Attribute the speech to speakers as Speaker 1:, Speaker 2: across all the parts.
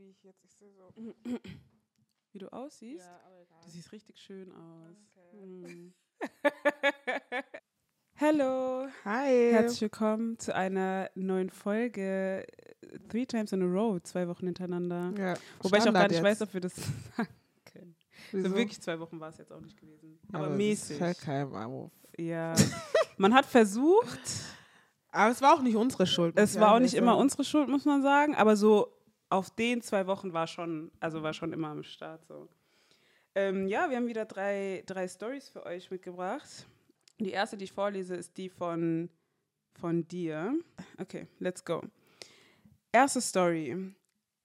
Speaker 1: wie ich jetzt, ich sehe so.
Speaker 2: Wie du aussiehst?
Speaker 1: Ja, aber egal.
Speaker 2: Du siehst richtig schön aus.
Speaker 1: Okay.
Speaker 2: Mm. Hallo,
Speaker 1: Hi.
Speaker 2: herzlich willkommen zu einer neuen Folge äh, Three Times in a Row, zwei Wochen hintereinander.
Speaker 1: Ja,
Speaker 2: Wobei ich auch gar
Speaker 1: Standard
Speaker 2: nicht
Speaker 1: jetzt.
Speaker 2: weiß, ob wir das sagen können.
Speaker 1: Wieso?
Speaker 2: So wirklich zwei Wochen war es jetzt auch nicht gewesen. Aber
Speaker 1: das
Speaker 2: mäßig.
Speaker 1: Ist halt kein Anruf.
Speaker 2: Ja. Man hat versucht,
Speaker 1: Aber es war auch nicht unsere Schuld.
Speaker 2: es war auch nicht immer unsere Schuld, muss man sagen, aber so auf den zwei Wochen war schon, also war schon immer am Start so. Ähm, ja, wir haben wieder drei, drei Stories für euch mitgebracht. Die erste, die ich vorlese, ist die von, von dir. Okay, let's go. Erste Story.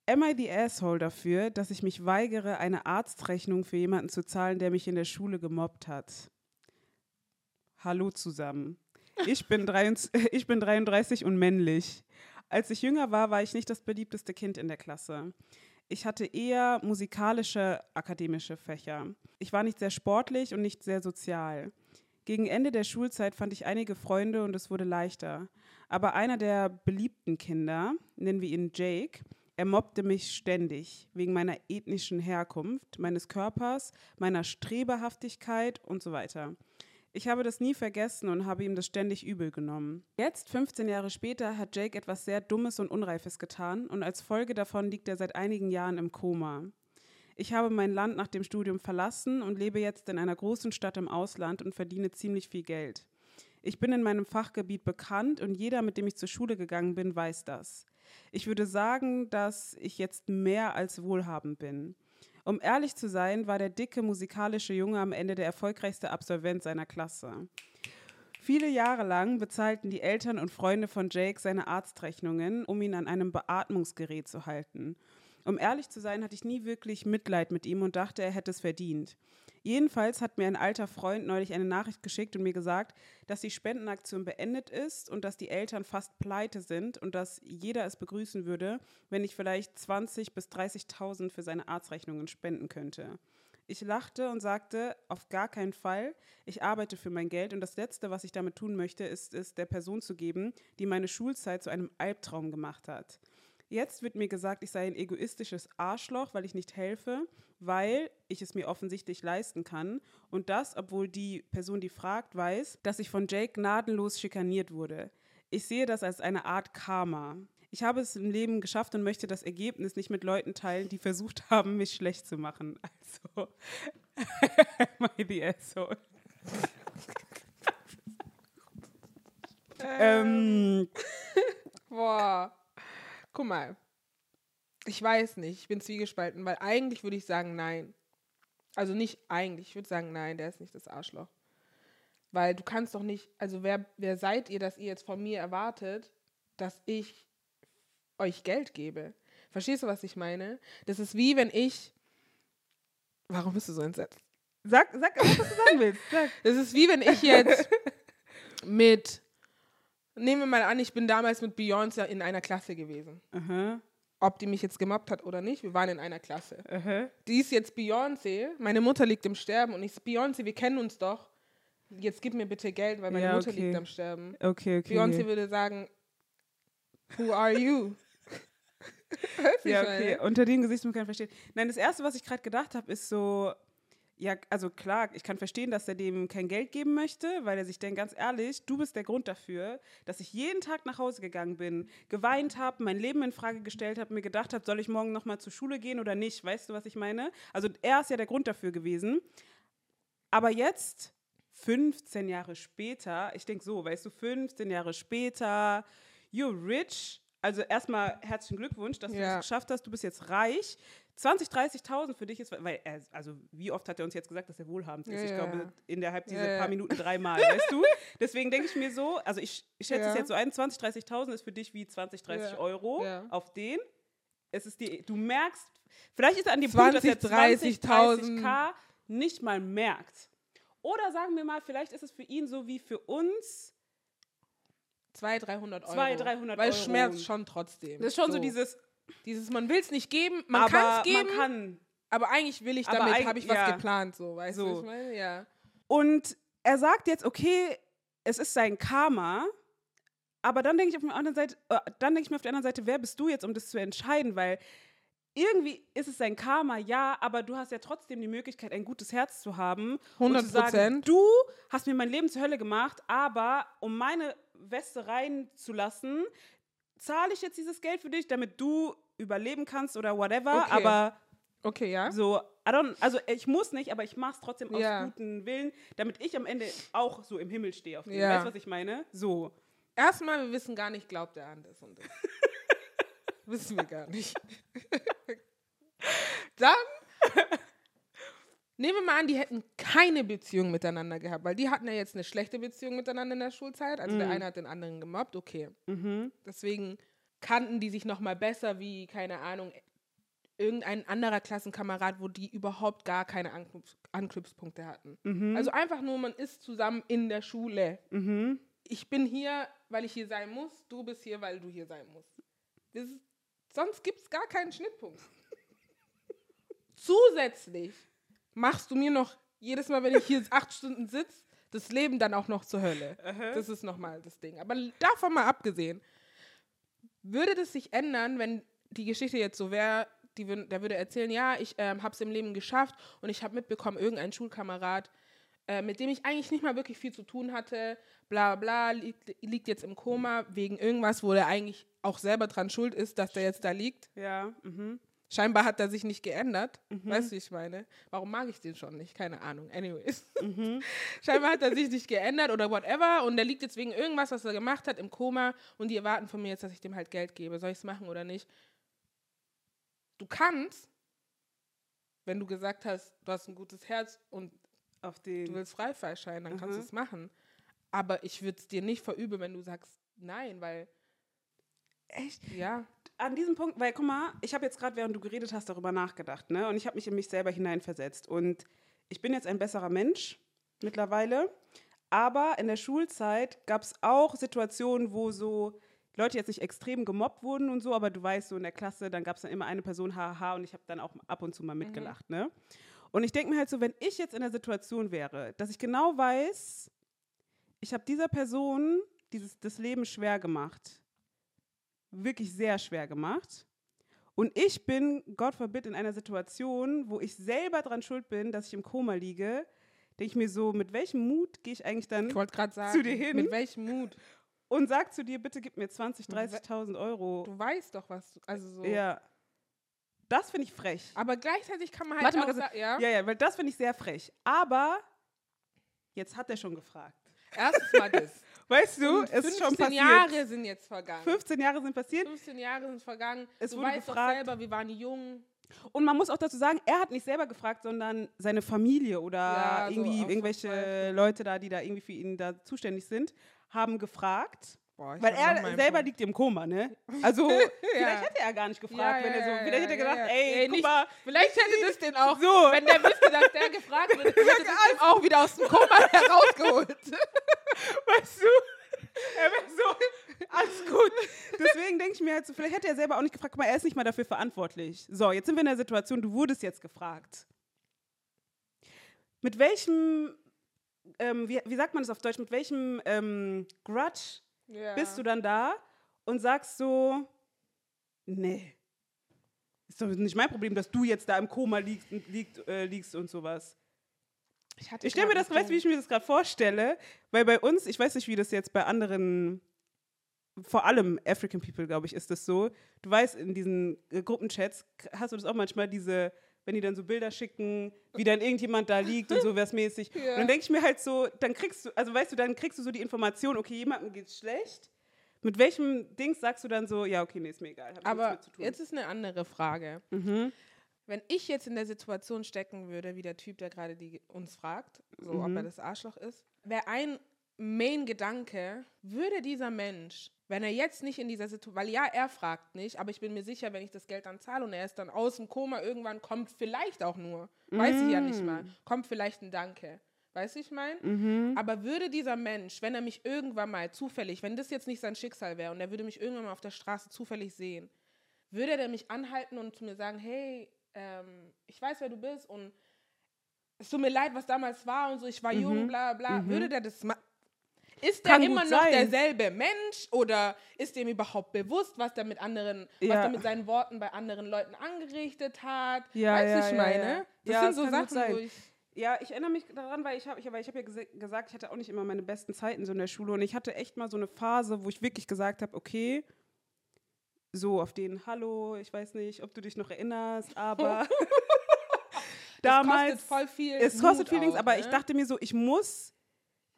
Speaker 2: Am I the asshole dafür, dass ich mich weigere, eine Arztrechnung für jemanden zu zahlen, der mich in der Schule gemobbt hat? Hallo zusammen. Ich bin, 23, ich bin 33 und männlich. Als ich jünger war, war ich nicht das beliebteste Kind in der Klasse. Ich hatte eher musikalische, akademische Fächer. Ich war nicht sehr sportlich und nicht sehr sozial. Gegen Ende der Schulzeit fand ich einige Freunde und es wurde leichter. Aber einer der beliebten Kinder, nennen wir ihn Jake, er mobbte mich ständig wegen meiner ethnischen Herkunft, meines Körpers, meiner Strebehaftigkeit und so weiter. Ich habe das nie vergessen und habe ihm das ständig übel genommen. Jetzt, 15 Jahre später, hat Jake etwas sehr Dummes und Unreifes getan und als Folge davon liegt er seit einigen Jahren im Koma. Ich habe mein Land nach dem Studium verlassen und lebe jetzt in einer großen Stadt im Ausland und verdiene ziemlich viel Geld. Ich bin in meinem Fachgebiet bekannt und jeder, mit dem ich zur Schule gegangen bin, weiß das. Ich würde sagen, dass ich jetzt mehr als wohlhabend bin. Um ehrlich zu sein, war der dicke musikalische Junge am Ende der erfolgreichste Absolvent seiner Klasse. Viele Jahre lang bezahlten die Eltern und Freunde von Jake seine Arztrechnungen, um ihn an einem Beatmungsgerät zu halten. Um ehrlich zu sein, hatte ich nie wirklich Mitleid mit ihm und dachte, er hätte es verdient. Jedenfalls hat mir ein alter Freund neulich eine Nachricht geschickt und mir gesagt, dass die Spendenaktion beendet ist und dass die Eltern fast pleite sind und dass jeder es begrüßen würde, wenn ich vielleicht 20.000 bis 30.000 für seine Arztrechnungen spenden könnte. Ich lachte und sagte, auf gar keinen Fall. Ich arbeite für mein Geld und das Letzte, was ich damit tun möchte, ist es der Person zu geben, die meine Schulzeit zu einem Albtraum gemacht hat. Jetzt wird mir gesagt, ich sei ein egoistisches Arschloch, weil ich nicht helfe, weil ich es mir offensichtlich leisten kann. Und das, obwohl die Person, die fragt, weiß, dass ich von Jake gnadenlos schikaniert wurde. Ich sehe das als eine Art Karma. Ich habe es im Leben geschafft und möchte das Ergebnis nicht mit Leuten teilen, die versucht haben, mich schlecht zu machen. Also, am I the asshole? ähm,
Speaker 1: Boah. Guck mal. Ich weiß nicht. Ich bin zwiegespalten, weil eigentlich würde ich sagen, nein. Also nicht eigentlich. Ich würde sagen, nein, der ist nicht das Arschloch. Weil du kannst doch nicht, also wer, wer seid ihr, dass ihr jetzt von mir erwartet, dass ich euch Geld gebe? Verstehst du, was ich meine? Das ist wie wenn ich. Warum bist du so entsetzt?
Speaker 2: sag, sag, was du sagen willst. Sag.
Speaker 1: Das ist wie wenn ich jetzt mit. Nehmen wir mal an, ich bin damals mit Beyoncé in einer Klasse gewesen.
Speaker 2: Aha,
Speaker 1: Ob die mich jetzt gemobbt hat oder nicht, wir waren in einer Klasse.
Speaker 2: aha.
Speaker 1: Die ist jetzt Beyoncé, meine Mutter liegt im Sterben und ich so, Beyoncé, wir kennen uns doch. Jetzt gib mir bitte Geld, weil meine
Speaker 2: Ja,
Speaker 1: Mutter
Speaker 2: okay.
Speaker 1: liegt am Sterben.
Speaker 2: Okay, okay.
Speaker 1: Beyoncé würde sagen, Who are you?
Speaker 2: Ja, okay. Unter dem Gesichtspunkt kann ich verstehen. Nein, das Erste, was ich gerade gedacht habe, ist so, ja, also klar, ich kann verstehen, dass er dem kein Geld geben möchte, weil er sich denkt, ganz ehrlich, du bist der Grund dafür, dass ich jeden Tag nach Hause gegangen bin, geweint habe, mein Leben in Frage gestellt habe, mir gedacht habe, soll ich morgen nochmal zur Schule gehen oder nicht? Weißt du, was ich meine? Also er ist ja der Grund dafür gewesen. Aber jetzt, 15 Jahre später, ich denke so, weißt du, 15 Jahre später, you're rich. Also erstmal herzlichen Glückwunsch, dass du
Speaker 1: Ja.
Speaker 2: das geschafft hast. Du bist jetzt reich. 20, 30.000 für dich ist, weil er, also wie oft hat er uns jetzt gesagt, dass er wohlhabend ist?
Speaker 1: Ja,
Speaker 2: ich
Speaker 1: ja,
Speaker 2: glaube, innerhalb dieser
Speaker 1: Ja,
Speaker 2: paar Minuten dreimal, weißt du? Deswegen denke ich mir so, also ich, ich schätze es jetzt so ein, 20, 30.000 ist für dich wie 20, 30
Speaker 1: Ja,
Speaker 2: Euro auf den. Es ist die, du merkst, vielleicht ist er an dem Punkt, dass er
Speaker 1: 20,
Speaker 2: 20, 30k nicht mal merkt. Oder sagen wir mal, vielleicht ist es für ihn so wie für uns
Speaker 1: 200, 300 Euro.
Speaker 2: 200, 300
Speaker 1: Weil es
Speaker 2: Euro.
Speaker 1: schmerzt schon trotzdem.
Speaker 2: Das ist schon so, dieses,
Speaker 1: Dieses, man will es nicht geben, man kann es geben,
Speaker 2: man kann.
Speaker 1: aber eigentlich will ich damit, habe ich was
Speaker 2: ja.
Speaker 1: geplant, so, weißt
Speaker 2: So.
Speaker 1: du, ich meine? Ja.
Speaker 2: Und er sagt jetzt, okay, es ist sein Karma, aber dann denke ich auf der anderen Seite, äh, dann denke ich mir auf der anderen Seite, wer bist du jetzt, um das zu entscheiden? Weil irgendwie ist es sein Karma, ja, aber du hast ja trotzdem die Möglichkeit, ein gutes Herz zu haben.
Speaker 1: 100
Speaker 2: Und zu sagen,
Speaker 1: Prozent.
Speaker 2: du hast mir mein Leben zur Hölle gemacht, aber um meine Weste reinzulassen, zahle ich jetzt dieses Geld für dich, damit du überleben kannst oder whatever.
Speaker 1: Okay.
Speaker 2: Aber
Speaker 1: Okay, ja.
Speaker 2: so, I don't, also ich muss nicht, aber ich mache es trotzdem aus
Speaker 1: Ja.
Speaker 2: gutem Willen, damit ich am Ende auch so im Himmel stehe auf dem.
Speaker 1: Ja.
Speaker 2: Weißt du, was ich meine? So.
Speaker 1: Erstmal, wir wissen gar nicht, glaubt er an das und das. wissen wir gar nicht. Dann nehmen wir mal an, die hätten keine Beziehung miteinander gehabt, weil die hatten ja jetzt eine schlechte Beziehung miteinander in der Schulzeit. Also der eine hat den anderen gemobbt, okay.
Speaker 2: Mhm.
Speaker 1: Deswegen kannten die sich noch mal besser wie, keine Ahnung, irgendein anderer Klassenkamerad, wo die überhaupt gar keine Anknüpf Anknüpfpunkte hatten. Also einfach nur, man ist zusammen in der Schule.
Speaker 2: Mhm.
Speaker 1: Ich bin hier, weil ich hier sein muss, du bist hier, weil du hier sein musst. Das sonst gibt es gar keinen Schnittpunkt. Zusätzlich machst du mir noch jedes Mal, wenn ich hier acht Stunden sitze, das Leben dann auch noch zur Hölle. Das ist nochmal das Ding. Aber davon mal abgesehen, würde das sich ändern, wenn die Geschichte jetzt so wäre, der würde erzählen, ja, ich ähm, habe es im Leben geschafft und ich habe mitbekommen, irgendein Schulkamerad, äh, mit dem ich eigentlich nicht mal wirklich viel zu tun hatte, bla bla, liegt, liegt jetzt im Koma wegen irgendwas, wo er eigentlich auch selber dran schuld ist, dass der jetzt da liegt.
Speaker 2: Ja. Mhm.
Speaker 1: Scheinbar hat er sich nicht geändert. Weißt du, wie ich meine? Warum mag ich den schon nicht? Keine Ahnung. Anyways. Scheinbar hat er sich nicht geändert oder whatever. Und der liegt jetzt wegen irgendwas, was er gemacht hat, im Koma. Und die erwarten von mir jetzt, dass ich dem halt Geld gebe. Soll ich es machen oder nicht? Du kannst, wenn du gesagt hast, du hast ein gutes Herz und
Speaker 2: Auf den.
Speaker 1: du willst Freifahrtschein, dann kannst du
Speaker 2: Mhm.
Speaker 1: es machen. Aber ich würde es dir nicht verübeln, wenn du sagst nein, weil,
Speaker 2: Echt?
Speaker 1: ja.
Speaker 2: An diesem Punkt, weil guck mal, ich habe jetzt gerade, während du geredet hast, darüber nachgedacht, ne? Und ich habe mich in mich selber hineinversetzt. Und ich bin jetzt ein besserer Mensch mittlerweile. Aber in der Schulzeit gab es auch Situationen, wo so Leute jetzt nicht extrem gemobbt wurden und so, aber du weißt, so in der Klasse, dann gab es dann immer eine Person, haha, und ich habe dann auch ab und zu mal mitgelacht, ne? Und ich denke mir halt so, wenn ich jetzt in der Situation wäre, dass ich genau weiß, ich habe dieser Person dieses, das Leben schwer gemacht, wirklich sehr schwer gemacht. Und ich bin, Gott verbit, in einer Situation, wo ich selber dran schuld bin, dass ich im Koma liege, denke ich mir so, mit welchem Mut gehe ich eigentlich dann
Speaker 1: Ich sagen,
Speaker 2: Zu dir hin?
Speaker 1: mit welchem Mut?
Speaker 2: und sag zu dir, bitte gib mir 20, 30.000 Euro.
Speaker 1: Du weißt doch, was du, also so.
Speaker 2: Ja. Das finde ich frech.
Speaker 1: Aber gleichzeitig kann man halt
Speaker 2: Warte mal,
Speaker 1: auch
Speaker 2: also-
Speaker 1: sagen, ja.
Speaker 2: Ja, ja, weil das finde ich sehr frech. Aber jetzt hat er schon gefragt.
Speaker 1: Erstens mal das.
Speaker 2: Weißt du,
Speaker 1: Und
Speaker 2: es ist schon
Speaker 1: 15
Speaker 2: passiert.
Speaker 1: Jahre sind jetzt vergangen.
Speaker 2: 15 Jahre sind passiert
Speaker 1: 15 Jahre sind vergangen.
Speaker 2: Es
Speaker 1: du
Speaker 2: wurde
Speaker 1: weißt doch
Speaker 2: gefragt.
Speaker 1: selber, wir waren jung.
Speaker 2: Und man muss auch dazu sagen, er hat nicht selber gefragt, sondern seine Familie oder
Speaker 1: Ja, so
Speaker 2: irgendwie
Speaker 1: aus
Speaker 2: irgendwelche. Leute da, die da irgendwie für ihn da zuständig sind, haben gefragt.
Speaker 1: Boah,
Speaker 2: Weil er selber
Speaker 1: Punkt.
Speaker 2: liegt im Koma, ne? Also, vielleicht hätte er gar nicht gefragt, wenn er so, vielleicht hätte er gedacht, ey, guck
Speaker 1: nicht-
Speaker 2: mal,
Speaker 1: Vielleicht hätte das den auch,
Speaker 2: So.
Speaker 1: wenn der wüsste, dass der gefragt wird, hätte das den auch wieder aus dem Koma herausgeholt.
Speaker 2: weißt du? Er wäre so, alles gut. Deswegen denke ich mir halt so, vielleicht hätte er selber auch nicht gefragt, guck mal, er ist nicht mal dafür verantwortlich. So, jetzt sind wir in der Situation, du wurdest jetzt gefragt. Mit welchem, ähm, wie, wie sagt man das auf Deutsch, mit welchem ähm, Grudge
Speaker 1: Ja.
Speaker 2: bist du dann da und sagst so, nee, ist doch nicht mein Problem, dass du jetzt da im Koma liegst, und- liegt, äh, liegst und sowas.
Speaker 1: Ich,
Speaker 2: Ich stelle mir das, weißt wie ich mir das gerade vorstelle? Weil bei uns, ich weiß nicht, wie das jetzt bei anderen, vor allem African People, glaube ich, ist das so. Du weißt, in diesen äh, Gruppenchats hast du das auch manchmal, diese, wenn die dann so Bilder schicken, wie dann irgendjemand da liegt und sowas mäßig.
Speaker 1: Ja.
Speaker 2: Und dann denke ich mir halt so, dann kriegst du, also weißt du, dann kriegst du so die Information, okay, jemandem geht's schlecht. Mit welchem Dings sagst du dann so, ja, okay, nee, ist mir egal.
Speaker 1: Aber
Speaker 2: nichts mit zu tun.
Speaker 1: jetzt ist eine andere Frage.
Speaker 2: Mhm.
Speaker 1: Wenn ich jetzt in der Situation stecken würde, wie der Typ, der gerade uns fragt, so ob
Speaker 2: Mhm.
Speaker 1: er das Arschloch ist, wäre ein Main-Gedanke, würde dieser Mensch, wenn er jetzt nicht in dieser Situation, weil ja, er fragt nicht, aber ich bin mir sicher, wenn ich das Geld dann zahle und er ist dann aus dem Koma, irgendwann kommt vielleicht auch nur, weiß ich ja nicht mal,
Speaker 2: Mm.
Speaker 1: kommt vielleicht ein Danke. Weißt du, ich meine?
Speaker 2: Mhm.
Speaker 1: Aber würde dieser Mensch, wenn er mich irgendwann mal zufällig, wenn das jetzt nicht sein Schicksal wäre und er würde mich irgendwann mal auf der Straße zufällig sehen, würde er mich anhalten und zu mir sagen, hey, ähm, ich weiß, wer du bist und es tut mir leid, was damals war und so, ich war jung, bla bla. Würde der das machen? Ist der immer noch
Speaker 2: sein.
Speaker 1: derselbe Mensch oder ist dem überhaupt bewusst, was der mit anderen, was
Speaker 2: Ja.
Speaker 1: er mit seinen Worten bei anderen Leuten angerichtet hat?
Speaker 2: Ja,
Speaker 1: weißt du,
Speaker 2: ja,
Speaker 1: ich meine? Das sind so Sachen, wo ich.
Speaker 2: Ja, ich erinnere mich daran, weil ich habe ich, weil ich hab ja gesagt, ich hatte auch nicht immer meine besten Zeiten so in der Schule und ich hatte echt mal so eine Phase, wo ich wirklich gesagt habe, okay, so auf den Hallo, ich weiß nicht, ob du dich noch erinnerst, aber damals
Speaker 1: es kostet voll viel.
Speaker 2: es kostet viel Dings, aber
Speaker 1: ne?
Speaker 2: ich dachte mir so, ich muss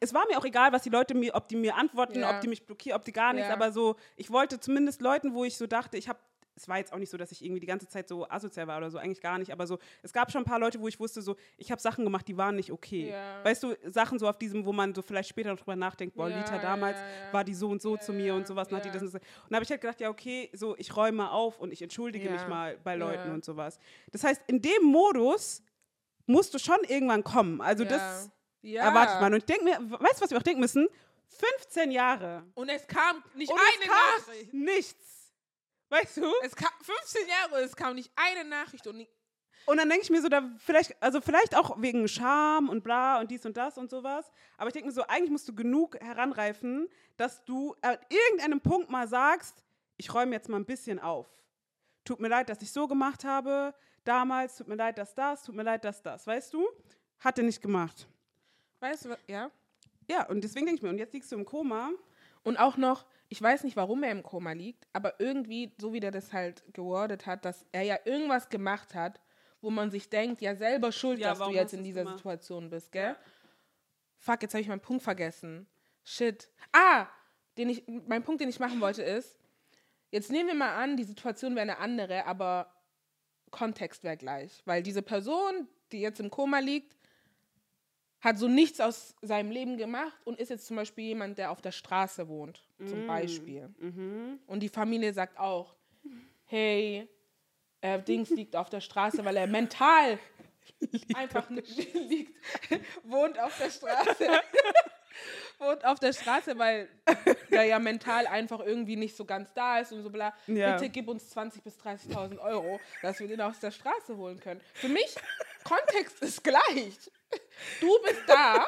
Speaker 2: es war mir auch egal, was die Leute mir, ob die mir antworten,
Speaker 1: Ja.
Speaker 2: ob die mich blockieren, ob die gar nichts,
Speaker 1: Ja.
Speaker 2: aber so, ich wollte zumindest Leuten, wo ich so dachte, ich habe es war jetzt auch nicht so, dass ich irgendwie die ganze Zeit so asozial war oder so, eigentlich gar nicht, aber so, es gab schon ein paar Leute, wo ich wusste, so, ich habe Sachen gemacht, die waren nicht okay.
Speaker 1: Ja.
Speaker 2: Weißt du, Sachen so auf diesem, wo man so vielleicht später noch drüber nachdenkt, boah,
Speaker 1: Ja,
Speaker 2: Lita damals
Speaker 1: ja.
Speaker 2: war die so und so zu mir und sowas und hat die das und das. Und da habe ich halt gedacht, ja, okay, so, ich räume mal auf und ich entschuldige mich mal bei Leuten und sowas. Das heißt, in dem Modus musst du schon irgendwann kommen. Also das
Speaker 1: ja.
Speaker 2: erwartet man. Und ich denke mir, weißt du, was wir auch denken müssen? 15 Jahre.
Speaker 1: Und es kam nicht
Speaker 2: Und es
Speaker 1: eine
Speaker 2: kam
Speaker 1: Nachricht.
Speaker 2: Nichts. Weißt du?
Speaker 1: Es kam 15 Jahre und es kam nicht eine Nachricht und nie,
Speaker 2: Und dann denke ich mir so, da vielleicht, also vielleicht auch wegen Scham und bla und dies und das und sowas. Aber ich denke mir so, eigentlich musst du genug heranreifen, dass du an irgendeinem Punkt mal sagst, ich räume jetzt mal ein bisschen auf. Tut mir leid, dass ich so gemacht habe damals, tut mir leid, dass das, tut mir leid, dass das. Weißt du? Hat er nicht gemacht.
Speaker 1: Weißt du, ja?
Speaker 2: Ja, und deswegen denke ich mir, und jetzt liegst du im Koma.
Speaker 1: Und auch noch, ich weiß nicht, warum er im Koma liegt, aber irgendwie, so wie der das halt gewordet hat, dass er ja irgendwas gemacht hat, wo man sich denkt, ja selber schuld,
Speaker 2: Ja,
Speaker 1: dass du jetzt in dieser
Speaker 2: gemacht?
Speaker 1: Situation bist, gell? Fuck, jetzt habe ich meinen Punkt vergessen. Shit. Ah, den ich, mein Punkt, den ich machen wollte, ist, jetzt nehmen wir mal an, die Situation wäre eine andere, aber Kontext wäre gleich. Weil diese Person, die jetzt im Koma liegt, hat so nichts aus seinem Leben gemacht und ist jetzt zum Beispiel jemand, der auf der Straße wohnt, zum Beispiel. Und die Familie sagt auch, hey, äh, Dings liegt auf der Straße, weil er mental einfach nicht liegt, wohnt auf der Straße. wohnt auf der Straße, weil der ja mental einfach irgendwie nicht so ganz da ist und so bla.
Speaker 2: Ja.
Speaker 1: Bitte gib uns 20.000 bis 30.000 Euro, dass wir den aus der Straße holen können. Für mich, Kontext ist gleich. Du bist da,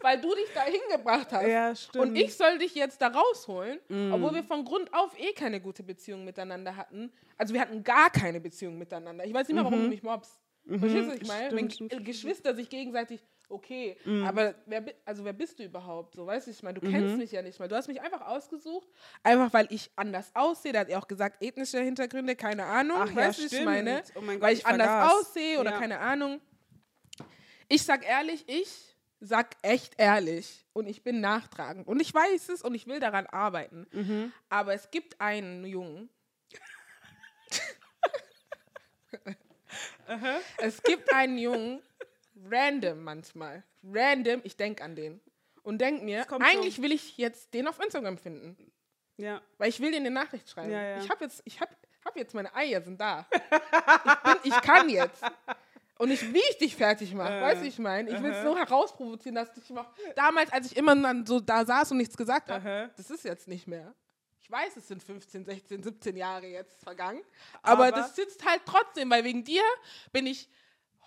Speaker 1: weil du dich da hingebracht hast.
Speaker 2: Ja, stimmt.
Speaker 1: Und ich soll dich jetzt da rausholen, obwohl wir von Grund auf eh keine gute Beziehung miteinander hatten. Also wir hatten gar keine Beziehung miteinander. Ich weiß nicht mal, warum du mich mobst. Verstehst du, ich meine? Wenn
Speaker 2: Stimmt, stimmt,
Speaker 1: G-
Speaker 2: stimmt,
Speaker 1: Geschwister sich gegenseitig, okay, aber wer, also wer bist du überhaupt? So, weißt du, ich meine, du kennst mich ja nicht mal. Du hast mich einfach ausgesucht, einfach weil ich anders aussehe. Da hat er auch gesagt, ethnische Hintergründe, keine Ahnung.
Speaker 2: Ach ja,
Speaker 1: weißt du, was ich
Speaker 2: stimmt.
Speaker 1: meine?
Speaker 2: Oh mein Gott,
Speaker 1: weil ich,
Speaker 2: ich
Speaker 1: anders aussehe oder
Speaker 2: Ja.
Speaker 1: keine Ahnung. Ich sag ehrlich, ich sag echt ehrlich und ich bin nachtragend und ich weiß es und ich will daran arbeiten.
Speaker 2: Mhm.
Speaker 1: Aber es gibt einen Jungen. es gibt einen Jungen, random manchmal, random, ich denk an den und denk mir, eigentlich
Speaker 2: so.
Speaker 1: will ich jetzt den auf Instagram finden,
Speaker 2: Ja.
Speaker 1: weil ich will dir eine Nachricht schreiben.
Speaker 2: Ja, ja.
Speaker 1: Ich habe jetzt, ich hab, hab jetzt meine Eier sind da. ich, bin, ich kann jetzt. Und nicht, wie ich dich fertig mache,
Speaker 2: Äh,
Speaker 1: weißt du, ich meine? Ich will es so herausprovozieren, dass ich mach. Damals, als ich immer dann so da saß und nichts gesagt habe,
Speaker 2: Aha.
Speaker 1: das ist jetzt nicht mehr. Ich weiß, es sind 15, 16, 17 Jahre jetzt vergangen. Aber,
Speaker 2: Aber-
Speaker 1: das sitzt halt trotzdem, weil wegen dir bin ich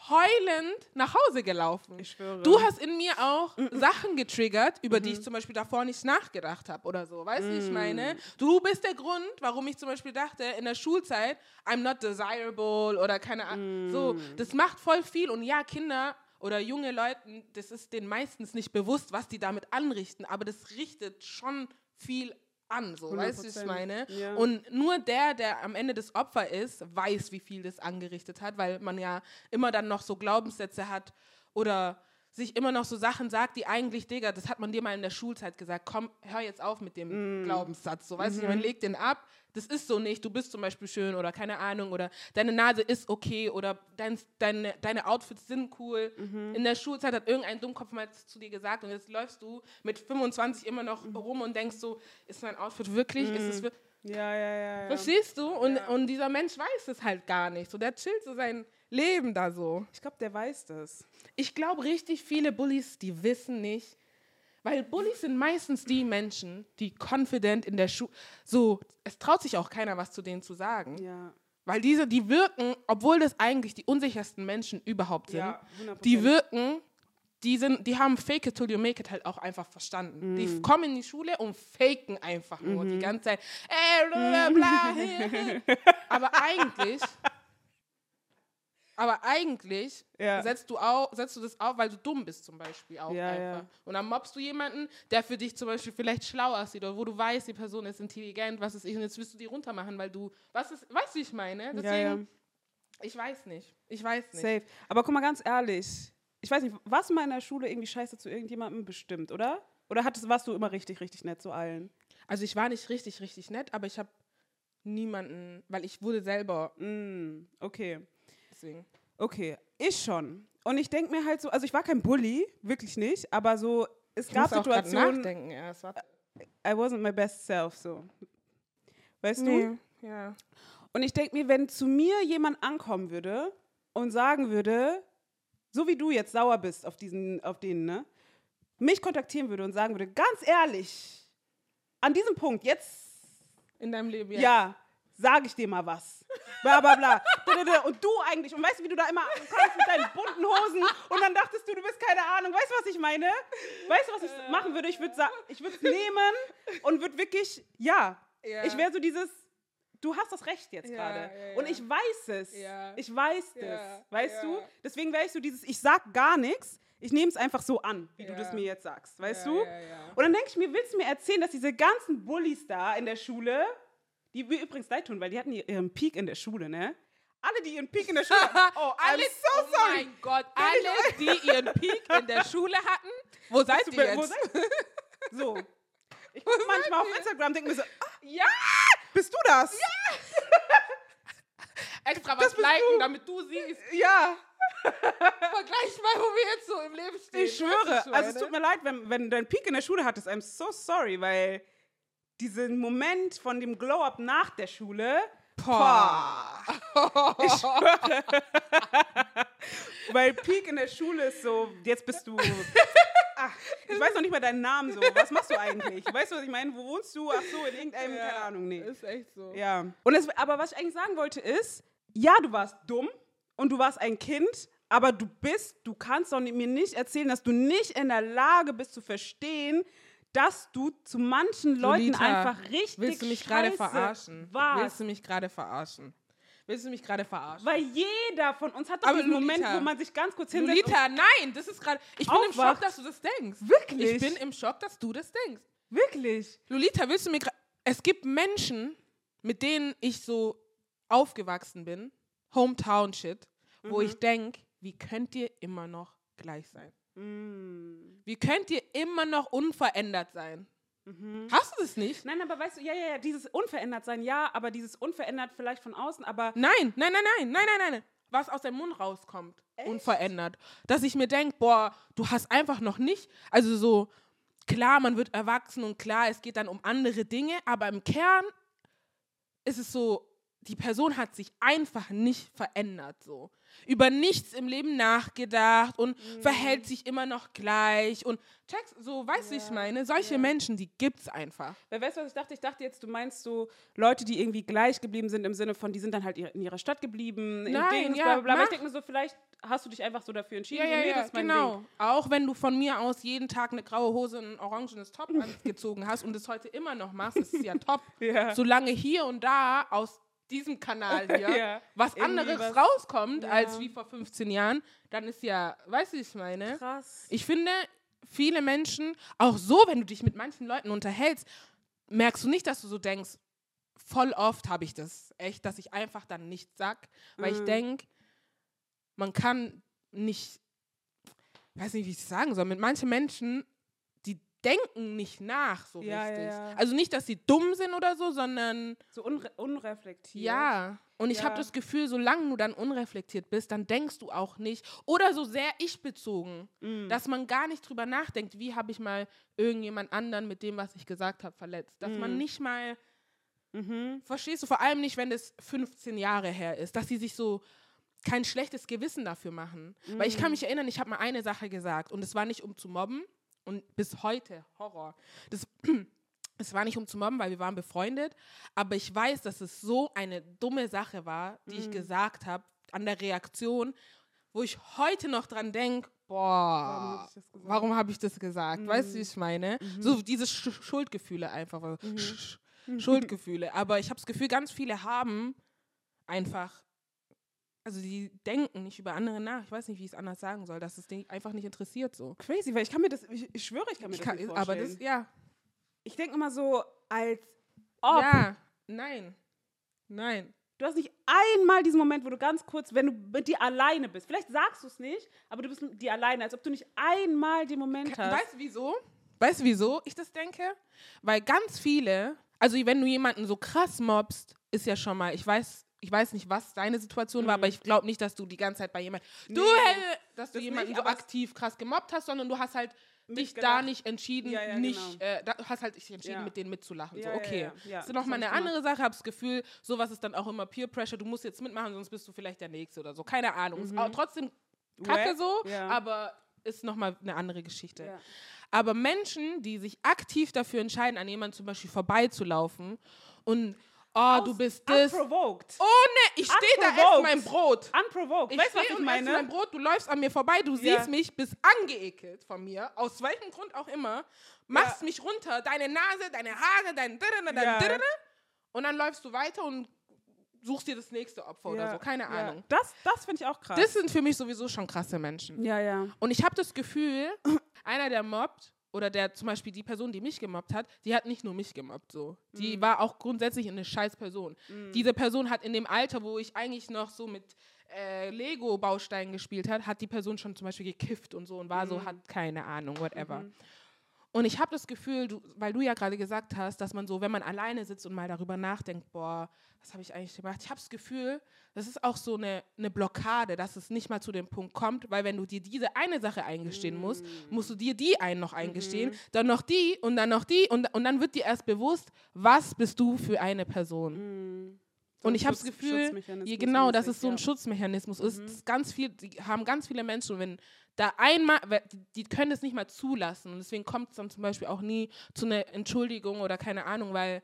Speaker 1: heulend nach Hause gelaufen.
Speaker 2: Ich schwöre.
Speaker 1: Du hast in mir auch Sachen getriggert, über die ich zum Beispiel davor nicht nachgedacht habe oder so. Weißt du, wie ich meine? Du bist der Grund, warum ich zum Beispiel dachte, in der Schulzeit, I'm not desirable oder keine Ahnung. So, das macht voll viel. Und ja, Kinder oder junge Leute, das ist denen meistens nicht bewusst, was die damit anrichten, aber das richtet schon viel an, so, weißt du, wie ich
Speaker 2: 100%,
Speaker 1: meine?
Speaker 2: ja.
Speaker 1: Und nur der, der am Ende das Opfer ist, weiß, wie viel das angerichtet hat, weil man ja immer dann noch so Glaubenssätze hat oder sich immer noch so Sachen sagt, die eigentlich, Digga, das hat man dir mal in der Schulzeit gesagt, komm, hör jetzt auf mit dem Glaubenssatz, so, weißt du, man legt den ab, das ist so nicht, du bist zum Beispiel schön oder keine Ahnung oder deine Nase ist okay oder dein, deine, deine Outfits sind cool. In der Schulzeit hat irgendein Dummkopf mal zu dir gesagt und jetzt läufst du mit 25 immer noch rum und denkst so, ist mein Outfit wirklich, ist es wirklich,
Speaker 2: Ja, ja, ja. ja.
Speaker 1: Verstehst du? Und,
Speaker 2: Ja.
Speaker 1: und dieser Mensch weiß es halt gar nicht. So, der chillt so sein Leben da so.
Speaker 2: Ich glaube, der weiß das.
Speaker 1: Ich glaube, richtig viele Bullies, die wissen nicht, weil Bullies sind meistens die Menschen, die confident in der Schule, so, es traut sich auch keiner was zu denen zu sagen.
Speaker 2: Ja.
Speaker 1: Weil diese, die wirken, obwohl das eigentlich die unsichersten Menschen überhaupt sind,
Speaker 2: Ja, 100%.
Speaker 1: die wirken die, sind, die haben Fake it till you make it halt auch einfach verstanden.
Speaker 2: Mm.
Speaker 1: Die kommen in die Schule und faken einfach nur
Speaker 2: Mhm.
Speaker 1: die ganze Zeit. Ey, bla, bla, bla. aber eigentlich, aber eigentlich
Speaker 2: Ja.
Speaker 1: setzt, du auch, setzt du das auf, weil du dumm bist zum Beispiel auch
Speaker 2: Ja,
Speaker 1: einfach.
Speaker 2: ja.
Speaker 1: Und dann mobst du jemanden, der für dich zum Beispiel vielleicht schlau aussieht oder wo du weißt, die Person ist intelligent, was ist ich, und jetzt willst du die runtermachen, weil du, was ist, weißt du, wie ich meine? Deswegen,
Speaker 2: ja, ja.
Speaker 1: ich weiß nicht. Ich weiß nicht.
Speaker 2: Safe. Aber guck mal ganz ehrlich. Ich weiß nicht, warst du mal in der Schule irgendwie scheiße zu irgendjemandem bestimmt, oder? Oder hattest, warst du immer richtig, richtig nett zu allen?
Speaker 1: Also ich war nicht richtig, richtig nett, aber ich habe niemanden, weil ich wurde selber,
Speaker 2: Mm, okay.
Speaker 1: Deswegen.
Speaker 2: Okay, ich schon. Und ich denke mir halt so, also ich war kein Bully, wirklich nicht, aber so, es
Speaker 1: Ich
Speaker 2: gab
Speaker 1: muss auch
Speaker 2: Situationen,
Speaker 1: nachdenken erst. Warte.
Speaker 2: I wasn't my best self, so. Weißt du?
Speaker 1: Nee, ja.
Speaker 2: Und ich denke mir, wenn zu mir jemand ankommen würde und sagen würde, so wie du jetzt sauer bist auf diesen, auf den, ne, mich kontaktieren würde und sagen würde, ganz ehrlich, an diesem Punkt, jetzt,
Speaker 1: In deinem Leben, ja.
Speaker 2: ja, sage ich dir mal was. Bla bla bla. Und du eigentlich, und weißt du, wie du da immer kommst mit deinen bunten Hosen und dann dachtest du, du bist keine Ahnung. Weißt du, was ich meine? Weißt du, was ich machen würde? Ich würde ich es nehmen und würde wirklich, ja,
Speaker 1: Ja.
Speaker 2: ich wäre so dieses, du hast das Recht jetzt gerade.
Speaker 1: ja,
Speaker 2: Und
Speaker 1: ja.
Speaker 2: ich weiß es. Ich weiß das. Weißt du? Deswegen wäre ich so dieses, ich sag gar nichts. Ich nehme es einfach so an, wie du
Speaker 1: Ja.
Speaker 2: das mir jetzt sagst. Weißt
Speaker 1: Ja,
Speaker 2: du?
Speaker 1: ja.
Speaker 2: Und dann denke ich mir, willst du mir erzählen, dass diese ganzen Bullies da in der Schule, die mir übrigens leid tun, weil die hatten ihren Peak in der Schule, ne? Alle, die ihren Peak in der Schule hatten. Oh, I'm
Speaker 1: Alle,
Speaker 2: so
Speaker 1: oh
Speaker 2: sorry.
Speaker 1: mein Gott, alle, die ihren Peak in der Schule hatten, wo seid ihr
Speaker 2: mir- wo
Speaker 1: jetzt?
Speaker 2: seid- So. Ich gucke manchmal auf Instagram, denke mir so, ah,
Speaker 1: Ja,
Speaker 2: bist du das?
Speaker 1: extra was liken, damit du siehst.
Speaker 2: Ja.
Speaker 1: Vergleich mal, wo wir jetzt so im Leben stehen.
Speaker 2: Ich schwöre. Also es tut mir leid, wenn, wenn du einen Peak in der Schule hattest. I'm so sorry, weil diesen Moment von dem Glow-Up nach der Schule,
Speaker 1: Boah.
Speaker 2: ich schwöre. weil Peak in der Schule ist so, jetzt bist du... Ach, ich weiß noch nicht mal deinen Namen so. Was machst du eigentlich? Weißt du, was ich meine? Wo wohnst du? Ach so, in irgendeinem, keine Ahnung, nee.
Speaker 1: Ist echt so.
Speaker 2: Ja. Und es, aber was ich eigentlich sagen wollte ist, ja, du warst dumm und du warst ein Kind, aber du bist, du kannst doch mir nicht erzählen, dass du nicht in der Lage bist zu verstehen, dass du zu manchen Leuten
Speaker 1: Lolita,
Speaker 2: einfach richtig
Speaker 1: Willst du mich gerade verarschen?
Speaker 2: warst.
Speaker 1: Willst du mich gerade verarschen? Willst du mich gerade verarschen?
Speaker 2: Weil jeder von uns hat doch diesen Moment, wo man sich ganz kurz hinsetzt
Speaker 1: Lolita, nein, das ist gerade. Ich bin im. Schock, dass du das denkst.
Speaker 2: Wirklich?
Speaker 1: Ich bin im Schock, dass du das denkst.
Speaker 2: wirklich.
Speaker 1: Lolita, willst du mir gerade. Es gibt Menschen, mit denen ich so aufgewachsen bin, Hometown-Shit, wo
Speaker 2: Mhm.
Speaker 1: ich denke, wie könnt ihr immer noch gleich sein?
Speaker 2: Mm.
Speaker 1: Wie könnt ihr immer noch unverändert sein?
Speaker 2: Mhm.
Speaker 1: Hast du das nicht?
Speaker 2: Nein, aber weißt du, ja, ja, ja, dieses unverändert sein, ja, aber dieses unverändert vielleicht von außen, aber
Speaker 1: Nein, nein, nein, nein, nein, nein, nein. Was aus dem Mund rauskommt, unverändert. Dass ich mir denke, boah, du hast einfach noch nicht, also so, klar, man wird erwachsen und klar, es geht dann um andere Dinge, aber im Kern ist es so, die Person hat sich einfach nicht verändert, so. Über nichts im Leben nachgedacht und verhält sich immer noch gleich und checkst, so, weißt du, ich meine, solche Menschen, die gibt's einfach.
Speaker 2: Weil weißt du, was ich dachte? Ich dachte jetzt, du meinst so Leute, die irgendwie gleich geblieben sind im Sinne von, die sind dann halt in ihrer Stadt geblieben, in
Speaker 1: Nein,
Speaker 2: Dings,
Speaker 1: ja,
Speaker 2: bla bla bla. Aber ich denke mir so, vielleicht hast du dich einfach so dafür entschieden.
Speaker 1: Ja, ja, ja, genau.
Speaker 2: Ding.
Speaker 1: Auch wenn du von mir aus jeden Tag eine graue Hose und ein orangenes Top angezogen hast und es heute immer noch machst, ist es ja top.
Speaker 2: Ja.
Speaker 1: Solange hier und da aus diesem Kanal hier
Speaker 2: Ja.
Speaker 1: was anderes
Speaker 2: was-
Speaker 1: rauskommt
Speaker 2: Ja.
Speaker 1: als wie vor 15 Jahren, dann ist ja, weißt du, wie ich meine?
Speaker 2: Krass.
Speaker 1: Ich finde, viele Menschen, auch so, wenn du dich mit manchen Leuten unterhältst, merkst du nicht, dass du so denkst, voll oft habe ich das echt, dass ich einfach dann nichts sag, weil ich
Speaker 2: Mhm.
Speaker 1: denke, man kann nicht, weiß nicht, wie ich es sagen soll, mit manchen Menschen, denken nicht nach so
Speaker 2: Ja, ja,
Speaker 1: richtig.
Speaker 2: ja.
Speaker 1: Also nicht, dass sie dumm sind oder so, sondern
Speaker 2: So unre unreflektiert.
Speaker 1: ja. Und ich
Speaker 2: Ja.
Speaker 1: habe das Gefühl, solange du dann unreflektiert bist, dann denkst du auch nicht, oder so sehr ich-bezogen,
Speaker 2: Mm.
Speaker 1: dass man gar nicht drüber nachdenkt, wie habe ich mal irgendjemand anderen mit dem, was ich gesagt habe, verletzt. Dass man
Speaker 2: Mhm.
Speaker 1: nicht mal,
Speaker 2: Mhm.
Speaker 1: verstehst du, vor allem nicht, wenn das 15 Jahre her ist, dass sie sich so kein schlechtes Gewissen dafür machen. Weil ich kann mich erinnern, ich habe mal eine Sache gesagt und es war nicht um zu mobben und bis heute Horror. Das, es war nicht um zu mobben, weil wir waren befreundet, aber ich weiß, dass es so eine dumme Sache war, die ich
Speaker 2: Mhm.
Speaker 1: gesagt habe, an der Reaktion, wo ich heute noch dran denke, boah,
Speaker 2: hab ich das gesagt?
Speaker 1: warum habe ich das gesagt? Weißt du,
Speaker 2: Mhm.
Speaker 1: wie ich meine?
Speaker 2: Mhm.
Speaker 1: So diese Sch Schuldgefühle einfach.
Speaker 2: Mhm.
Speaker 1: Sch Schuldgefühle. Aber ich habe das Gefühl, ganz viele haben einfach, also die denken nicht über andere nach. Ich weiß nicht, wie ich es anders sagen soll, dass es die einfach nicht interessiert so.
Speaker 2: Crazy, weil ich kann mir das, ich, ich schwöre, ich kann mir
Speaker 1: Ich
Speaker 2: das
Speaker 1: kann,
Speaker 2: nicht
Speaker 1: aber
Speaker 2: vorstellen.
Speaker 1: das, ja.
Speaker 2: ich denke immer so, als ob.
Speaker 1: Ja, nein. Nein.
Speaker 2: Du hast nicht einmal diesen Moment, wo du ganz kurz, wenn du mit dir alleine bist, vielleicht sagst du es nicht, aber du bist mit dir alleine, als ob du nicht einmal den Moment hast.
Speaker 1: Weißt du wieso? Weißt du wieso ich das denke? Weil ganz viele, also wenn du jemanden so krass mobst, ist ja schon mal, ich weiß, ich weiß nicht, was deine Situation war,
Speaker 2: Mhm.
Speaker 1: aber ich glaube nicht, dass du die ganze Zeit bei jemandem, du,
Speaker 2: Nee,
Speaker 1: hey, dass du jemanden
Speaker 2: nicht,
Speaker 1: so aktiv krass gemobbt hast, sondern du hast halt dich da nicht entschieden,
Speaker 2: Ja, ja,
Speaker 1: nicht,
Speaker 2: genau.
Speaker 1: äh, da, du hast halt dich entschieden,
Speaker 2: Ja.
Speaker 1: mit denen mitzulachen. So, okay. Das ist nochmal eine andere Sache, hab das Gefühl, sowas ist dann auch immer Peer Pressure, du musst jetzt mitmachen, sonst bist du vielleicht der Nächste oder so. Keine Ahnung. Ist
Speaker 2: Mhm.
Speaker 1: auch trotzdem kacke so, aber ist nochmal eine andere Geschichte. Aber Menschen, die sich aktiv dafür entscheiden, an jemanden zum Beispiel vorbeizulaufen und, oh, du bist das.
Speaker 2: Unprovoked.
Speaker 1: Oh ne, ich stehe da, esse mein Brot.
Speaker 2: Unprovoked.
Speaker 1: Ich
Speaker 2: weißt du, was ich meine?
Speaker 1: mein Brot, du läufst an mir vorbei, du
Speaker 2: Ja.
Speaker 1: siehst mich, bist angeekelt von mir, aus welchem Grund auch immer, machst
Speaker 2: Ja.
Speaker 1: mich runter, deine Nase, deine Haare, dein Dirrene, dein
Speaker 2: Ja.
Speaker 1: Und dann läufst du weiter und suchst dir das nächste Opfer oder
Speaker 2: Ja,
Speaker 1: so, keine. Ahnung.
Speaker 2: Das, das finde ich auch krass.
Speaker 1: Das sind für mich sowieso schon krasse Menschen.
Speaker 2: ja, ja.
Speaker 1: Und ich habe das Gefühl, einer, der mobbt, oder der zum Beispiel die Person, die mich gemobbt hat, die hat nicht nur mich gemobbt so. Die
Speaker 2: Mhm.
Speaker 1: war auch grundsätzlich eine scheiß Person.
Speaker 2: Mhm.
Speaker 1: Diese Person hat in dem Alter, wo ich eigentlich noch so mit äh, Lego-Bausteinen gespielt hat, hat die Person schon zum Beispiel gekifft und so und war so,
Speaker 2: Mhm.
Speaker 1: hat keine Ahnung, whatever.
Speaker 2: Mhm.
Speaker 1: Und ich habe das Gefühl, du, weil du ja gerade gesagt hast, dass man so, wenn man alleine sitzt und mal darüber nachdenkt, boah, was habe ich eigentlich gemacht? Ich habe das Gefühl, das ist auch so eine, eine Blockade, dass es nicht mal zu dem Punkt kommt, weil wenn du dir diese eine Sache eingestehen musst, musst du dir die einen noch eingestehen, dann noch die und dann noch die und, und dann wird dir erst bewusst, was bist du für eine Person.
Speaker 2: Mhm. So
Speaker 1: Und ich habe das Gefühl, je, genau, dass es so ein
Speaker 2: ja.
Speaker 1: Schutzmechanismus ist.
Speaker 2: Mhm.
Speaker 1: Ganz viel, die haben ganz viele Menschen, wenn da einmal, die- die können es nicht mal zulassen. Und deswegen kommt es dann zum Beispiel auch nie zu einer Entschuldigung oder keine Ahnung, weil